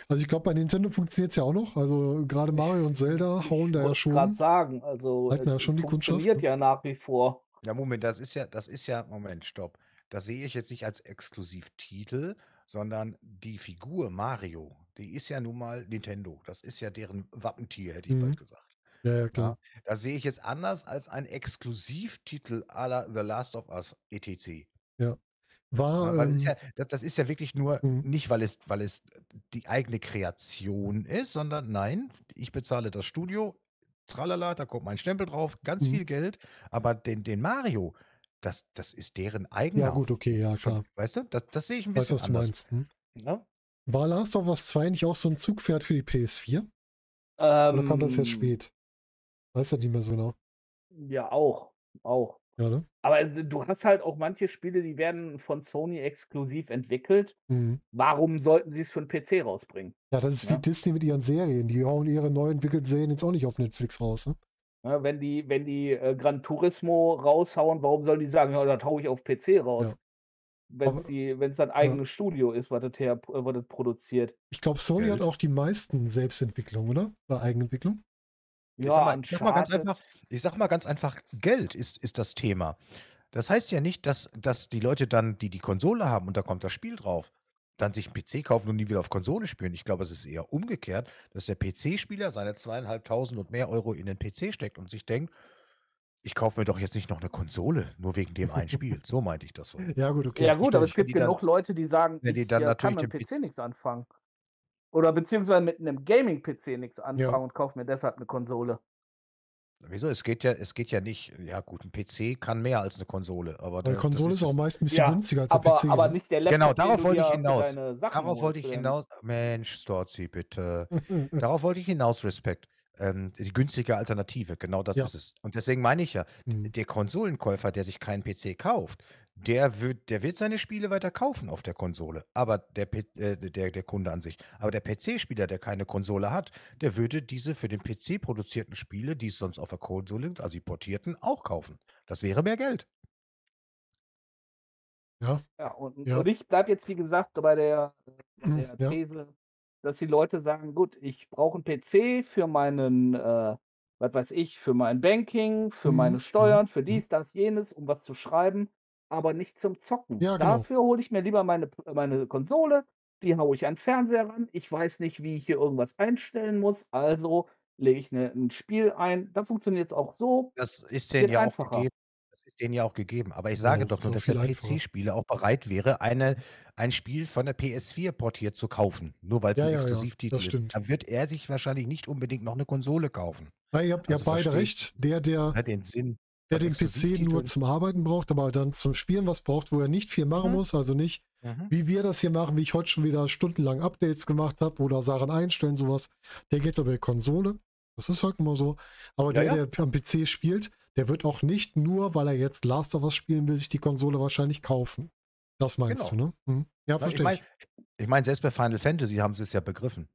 Also ich glaube, bei Nintendo funktioniert es ja auch noch. Also gerade Mario und Zelda hauen da ja wollte gerade schon. sagen, also Halten ja äh, schon die Kundschaft, funktioniert ne? ja nach wie vor. Ja, Moment, das ist ja, das ist ja, Moment, stopp. Das sehe ich jetzt nicht als Exklusivtitel, sondern die Figur Mario, die ist ja nun mal Nintendo. Das ist ja deren Wappentier, hätte ich Mhm. bald gesagt. Ja, ja, Ja, klar. das sehe ich jetzt anders als ein Exklusivtitel à la The Last of Us etc. Ja. War, Ja, ähm, ja, das, das ist ja wirklich nur Mhm. nicht, weil es, weil es die eigene Kreation ist, sondern nein, ich bezahle das Studio, tralala, da kommt mein Stempel drauf, ganz Mhm. viel Geld, aber den, den Mario, das, das ist deren ja eigener. gut, okay, ja, klar. weißt du, das, das sehe ich ein bisschen was du anders. meinst. Hm. Ne? War Last of Us 2 nicht auch so ein Zugpferd für die PS4? Oder kam das erst Ähm, spät? Weiß ja nicht mehr so genau. ja, auch. Auch. Ja, ne? Aber also, du hast halt auch manche Spiele, die werden von Sony exklusiv entwickelt. Mhm. Warum sollten sie es für einen PC rausbringen? Ja, das ist wie Ja. Disney mit ihren Serien. Die hauen ihre neu entwickelten Serien jetzt auch nicht auf Netflix raus. Ne? Ja, wenn die, wenn die äh, Gran Turismo raushauen, warum sollen die sagen, ja, da haue ich auf PC raus? Ja. Wenn es dann eigenes Studio ist, was das, her, äh, was das produziert. Ich glaube, Sony hat Geld. auch die meisten Selbstentwicklungen, oder? Oder Eigenentwicklung? Ich Ja, sag, mal, ich, sag mal ganz einfach, ich sag mal ganz einfach, Geld ist, ist das Thema. Das heißt ja nicht, dass, dass die Leute dann, die die Konsole haben und da kommt das Spiel drauf, dann sich einen PC kaufen und nie wieder auf Konsole spielen. Ich glaube, es ist eher umgekehrt, dass der PC-Spieler seine zweieinhalbtausend und mehr Euro in den PC steckt und sich denkt, ich kaufe mir doch jetzt nicht noch eine Konsole, nur wegen dem einen Spiel. So meinte ich das so. Ja, gut, okay. Ja gut, aber es gibt die dann- genug Leute, die sagen, wenn die ich dann kann natürlich mit dem den PC nichts anfangen. Oder beziehungsweise mit einem Gaming-PC nichts anfangen Ja. und kaufe mir deshalb eine Konsole. Wieso? Es geht ja, es geht ja nicht, ja gut, ein PC kann mehr als eine Konsole, aber Weil der, Konsole ist auch meist ein bisschen Ja, günstiger als der Aber, PC. aber ne? nicht der Laptop, Genau, darauf wollte ich hinaus. Darauf wollte ich hinaus. Mensch, Storzi, bitte. Darauf wollte ich hinaus, Respekt. Ähm, die günstige Alternative, genau das Ja. ist es. Und deswegen meine ich ja, Mhm. der Konsolenkäufer, der sich keinen PC kauft, der wird, der wird seine Spiele weiter kaufen auf der Konsole. Aber der, P- äh, der, der Kunde an sich. Aber der PC-Spieler, der keine Konsole hat, der würde diese für den PC produzierten Spiele, die es sonst auf der Konsole sind, also die portierten, auch kaufen. Das wäre mehr Geld. Ja, Ja, und, Ja. und ich bleibe jetzt, wie gesagt, bei der, bei Mhm, der ja. These, dass die Leute sagen, gut, ich brauche einen PC für meinen, äh, was weiß ich, für mein Banking, für meine mhm, Steuern, für dies, das, jenes, um was zu schreiben, aber nicht zum Zocken. Ja, genau. Dafür hole ich mir lieber meine, meine Konsole, die haue ich an den Fernseher ran. Ich weiß nicht, wie ich hier irgendwas einstellen muss, also lege ich ne, ein Spiel ein. Da funktioniert es auch so. Das ist denen ja auch einfacher. gegeben. Das ist denen ja auch gegeben. Aber ich sage Genau, doch nur, auch dass der. PC-Spieler auch bereit wäre, eine, ein Spiel von der PS4 portiert zu kaufen. Nur weil es Ja, ein ja, ja, Exklusivtitel ist. stimmt. Dann wird er sich wahrscheinlich nicht unbedingt noch eine Konsole kaufen. Ja, ihr habt ja Also beide recht. Der, der, ne, den Sinn. Der den PC nur zum Arbeiten braucht, aber dann zum Spielen was braucht, wo er nicht viel machen Mhm. muss, also nicht Mhm. wie wir das hier machen, wie ich heute schon wieder stundenlang Updates gemacht habe oder Sachen einstellen, sowas, der geht über die Konsole. Das ist halt immer so. Aber Ja, der, ja. der am PC spielt, der wird auch nicht nur, weil er jetzt Last of Us spielen will, sich die Konsole wahrscheinlich kaufen. Das meinst Genau. du, ne? Mhm. Ja, verstehe ich meine, ich. ich mein, selbst bei Final Fantasy haben sie es ja begriffen.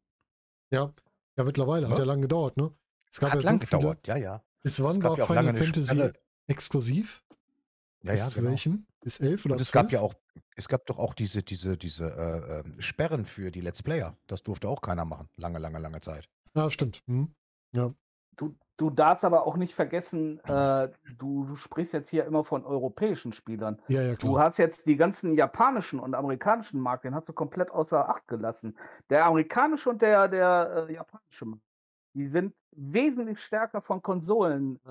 Ja, ja, mittlerweile. Hat Ne? ja lange gedauert, ne? Es gab Hat ja so lang viele. gedauert, ja, ja. Bis Es wann gab war Final Fantasy Sperre. Exklusiv? Ja, Bis ja, genau. welchem? Bis elf oder Und es gab zwölf? ja auch, es gab doch auch diese, diese, diese äh, ähm, Sperren für die Let's Player. Das durfte auch keiner machen. Lange, lange, lange Zeit. Ja, stimmt. Mhm. Ja. Du, du darfst aber auch nicht vergessen, äh, du, du sprichst jetzt hier immer von europäischen Spielern. ja, ja, Du klar. hast jetzt die ganzen japanischen und amerikanischen Markt, den hast du komplett außer Acht gelassen. Der amerikanische und der, der äh, japanische Markt, die sind wesentlich stärker von Konsolen äh,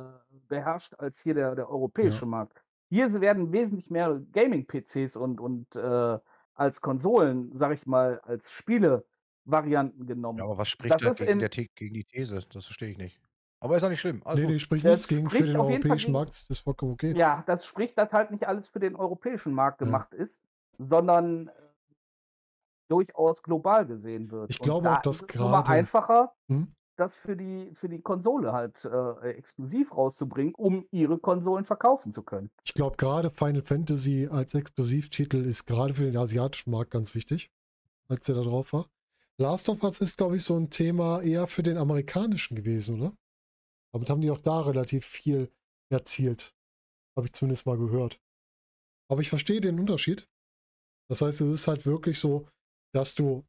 beherrscht als hier der, der europäische Markt. Hier werden wesentlich mehr Gaming-PCs und, und äh, als Konsolen, sag ich mal, als Spiele Varianten genommen. Ja, aber was spricht Das da ist gegen, in der The gegen die These? Das verstehe ich nicht. Aber ist auch nicht schlimm. Alles Nee, nee, spricht Das nichts gegen für spricht den jeden Fall europäischen Markt. Das ist vollkommen okay. ja, das spricht, dass halt nicht alles für den europäischen Markt Ja. gemacht ist, sondern, äh, durchaus global gesehen wird. Ich glaube da auch, dass gerade einfacher, Mhm. Das für die für die Konsole halt, äh, exklusiv rauszubringen, um ihre Konsolen verkaufen zu können. Ich glaube, gerade Final Fantasy als Exklusivtitel ist gerade für den asiatischen Markt ganz wichtig, als der da drauf war. Last of Us ist, glaube ich, so ein Thema eher für den amerikanischen gewesen, oder? Damit haben die auch da relativ viel erzielt. Habe ich zumindest mal gehört. Aber ich verstehe den Unterschied. Das heißt, es ist halt wirklich so, dass du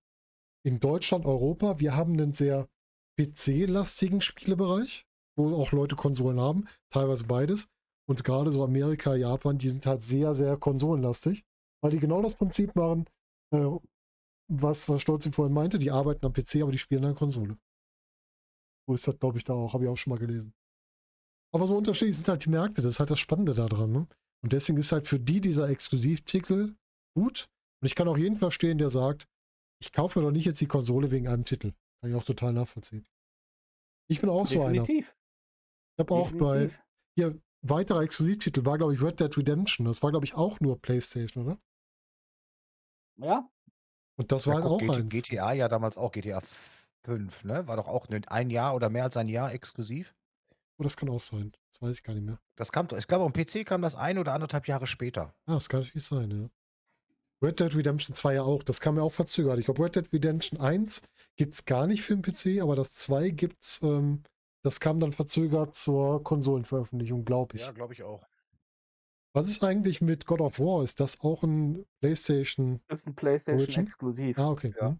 in Deutschland, Europa, wir haben einen sehr PC-lastigen Spielebereich, wo auch Leute Konsolen haben, teilweise beides. Und gerade so Amerika, Japan, die sind halt sehr, sehr konsolenlastig, weil die genau das Prinzip machen, äh, was, was Stolzi vorhin meinte, die arbeiten am PC, aber die spielen an Konsole. So ist das, glaube ich, da auch, habe ich auch schon mal gelesen. Aber so unterschiedlich sind halt die Märkte, das ist halt das Spannende daran. Ne? Und deswegen ist halt für die dieser Exklusivtitel gut. Und ich kann auch jeden verstehen, der sagt, ich kaufe mir doch nicht jetzt die Konsole wegen einem Titel. Kann ich auch total nachvollziehen. Ich bin auch so einer. Definitiv. Ich habe auch bei, Definitiv. hier, weiterer Exklusivtitel war, glaube ich, Red Dead Redemption. Das war, glaube ich, auch nur PlayStation, oder? Ja, Und das Ja, war halt guck, auch GT eins. GTA ja damals auch, GTA 5, ne? War doch auch ein Jahr oder mehr als ein Jahr exklusiv. Oh, das kann auch sein. Das weiß ich gar nicht mehr. Das kam, ich glaube, am PC kam das ein oder anderthalb Jahre später. Ah, das kann natürlich sein, ja. Red Dead Redemption 2 ja auch. Das kam ja auch verzögert. Ich glaube, Red Dead Redemption 1 gibt es gar nicht für den PC, aber das 2 gibt's, ähm, das kam dann verzögert zur Konsolenveröffentlichung, glaube ich. Ja, glaube ich auch. Was ist eigentlich mit God of War? Ist das auch ein PlayStation? das ist ein PlayStation Origin? exklusiv. Ah, okay. Ja. hm.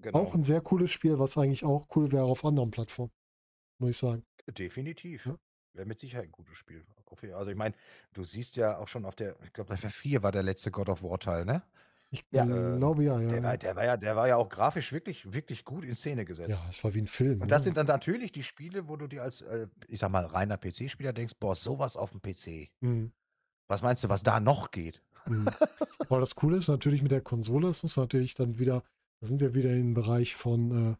Genau. Auch ein sehr cooles Spiel, was eigentlich auch cool wäre auf anderen Plattformen. Muss ich sagen. Definitiv. Ja. Wäre mit Sicherheit ein gutes Spiel. Auf jeden- Also ich meine, du siehst ja auch schon auf der, ich glaube, der 4 war der letzte God of War Teil, ne? Ich Ja. glaube ja, ja. Der war, der war ja, der war ja auch grafisch wirklich, wirklich gut in Szene gesetzt. ja, es war wie ein Film. Und das ne? sind dann natürlich die Spiele, wo du dir als, äh, ich sag mal, reiner PC-Spieler denkst, boah, sowas auf dem PC. Mhm. Was meinst du, was da noch geht? Mhm. Aber das Coole ist natürlich mit der Konsole, das muss man natürlich dann wieder, da sind wir wieder im Bereich von, äh,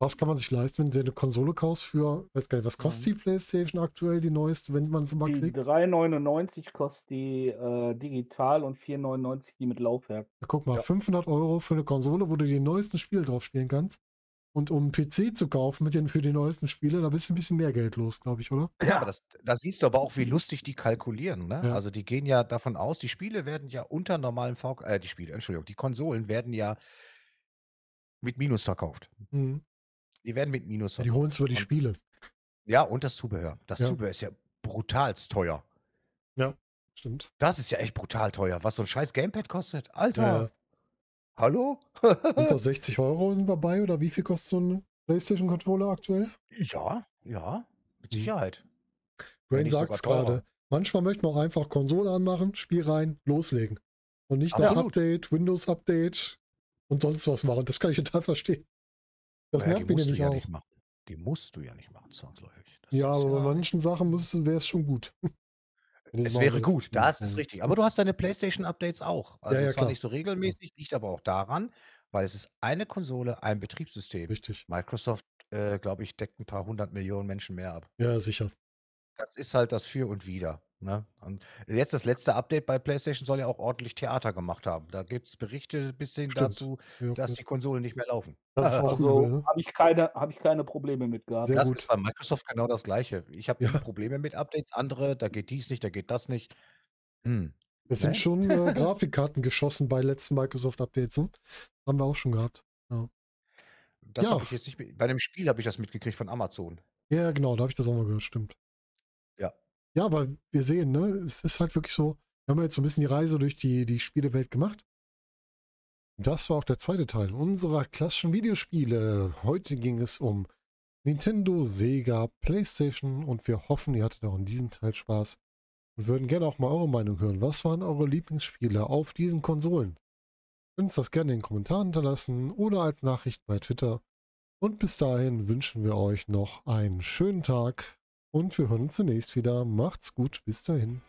was kann man sich leisten, wenn du eine Konsole kaufst für, weiß gar nicht, was kostet die PlayStation aktuell, die neueste, wenn man sie mal Die kriegt? 3,99 kostet die äh, digital und 4,99 die mit Laufwerk. Ja, guck mal, Ja. 500 Euro für eine Konsole, wo du die neuesten Spiele drauf spielen kannst. Und um einen PC zu kaufen mit den für die neuesten Spiele, da bist du ein bisschen mehr Geld los, glaube ich, oder? Ja, aber das, da siehst du aber auch, wie lustig die kalkulieren. Ne? Ja. Also die gehen ja davon aus, die Spiele werden ja unter normalen VK, äh, die Spiele, Entschuldigung, die Konsolen werden ja mit Minus verkauft. Mhm. Die werden mit Minus Ja, die verkauft. holen über die Spiele. Ja, und das Zubehör. Das Ja. Zubehör ist ja brutalst teuer. Stimmt. Das ist ja echt brutal teuer, was so ein scheiß Gamepad kostet. Alter, Ja, ja. hallo? Unter 60 Euro sind wir bei, oder wie viel kostet so ein PlayStation-Controller aktuell? ja, ja, mit Mhm. Sicherheit. Brain sagt es gerade. Manchmal möchte man auch einfach Konsole anmachen, Spiel rein, loslegen. Und nicht noch Absolut. Update, Windows-Update und sonst was machen. Das kann ich total verstehen. Das Naja, nervt die mich musst du nämlich ja auch. nicht machen. Die musst du ja nicht machen, zwangsläufig. Das Ja, aber bei manchen Sachen wäre es schon gut. Es wäre gut, das ist richtig. Aber du hast deine PlayStation-Updates auch. Also ja, zwar klar. nicht so regelmäßig, liegt aber auch daran, weil es ist eine Konsole, ein Betriebssystem. Richtig. Microsoft, äh, glaube ich, deckt ein paar hundert Millionen Menschen mehr ab. Ja, sicher. Das ist halt das Für und Wider. Ne? Und jetzt das letzte Update bei PlayStation soll ja auch ordentlich Theater gemacht haben. Da gibt es Berichte bis hin Stimmt. dazu, Ja, dass gut. die Konsolen nicht mehr laufen. Das ist auch Also ne? habe ich keine habe ich keine Probleme mit gehabt. Sehr Das gut. ist bei Microsoft genau das Gleiche. Ich habe Ja. Probleme mit Updates, andere, da geht dies nicht, da geht das nicht. Hm. Es sind Ne? schon äh, Grafikkarten geschossen bei letzten Microsoft-Updates. Ne? Haben wir auch schon gehabt. Das Ja. habe ich jetzt nicht. mit- Bei dem Spiel habe ich das mitgekriegt von Amazon. Ja, genau, da habe ich das auch mal gehört, stimmt. Ja. Aber wir sehen, ne, es ist halt wirklich so, wir haben jetzt so ein bisschen die Reise durch die, die Spielewelt gemacht. Das war auch der zweite Teil unserer klassischen Videospiele. Heute ging es um Nintendo, Sega, PlayStation und wir hoffen, ihr hattet auch in diesem Teil Spaß und würden gerne auch mal eure Meinung hören. Was waren eure Lieblingsspiele auf diesen Konsolen? Könnt uns das gerne in den Kommentaren hinterlassen oder als Nachricht bei Twitter. Und bis dahin wünschen wir euch noch einen schönen Tag und wir hören uns zunächst wieder. Macht's gut, bis dahin.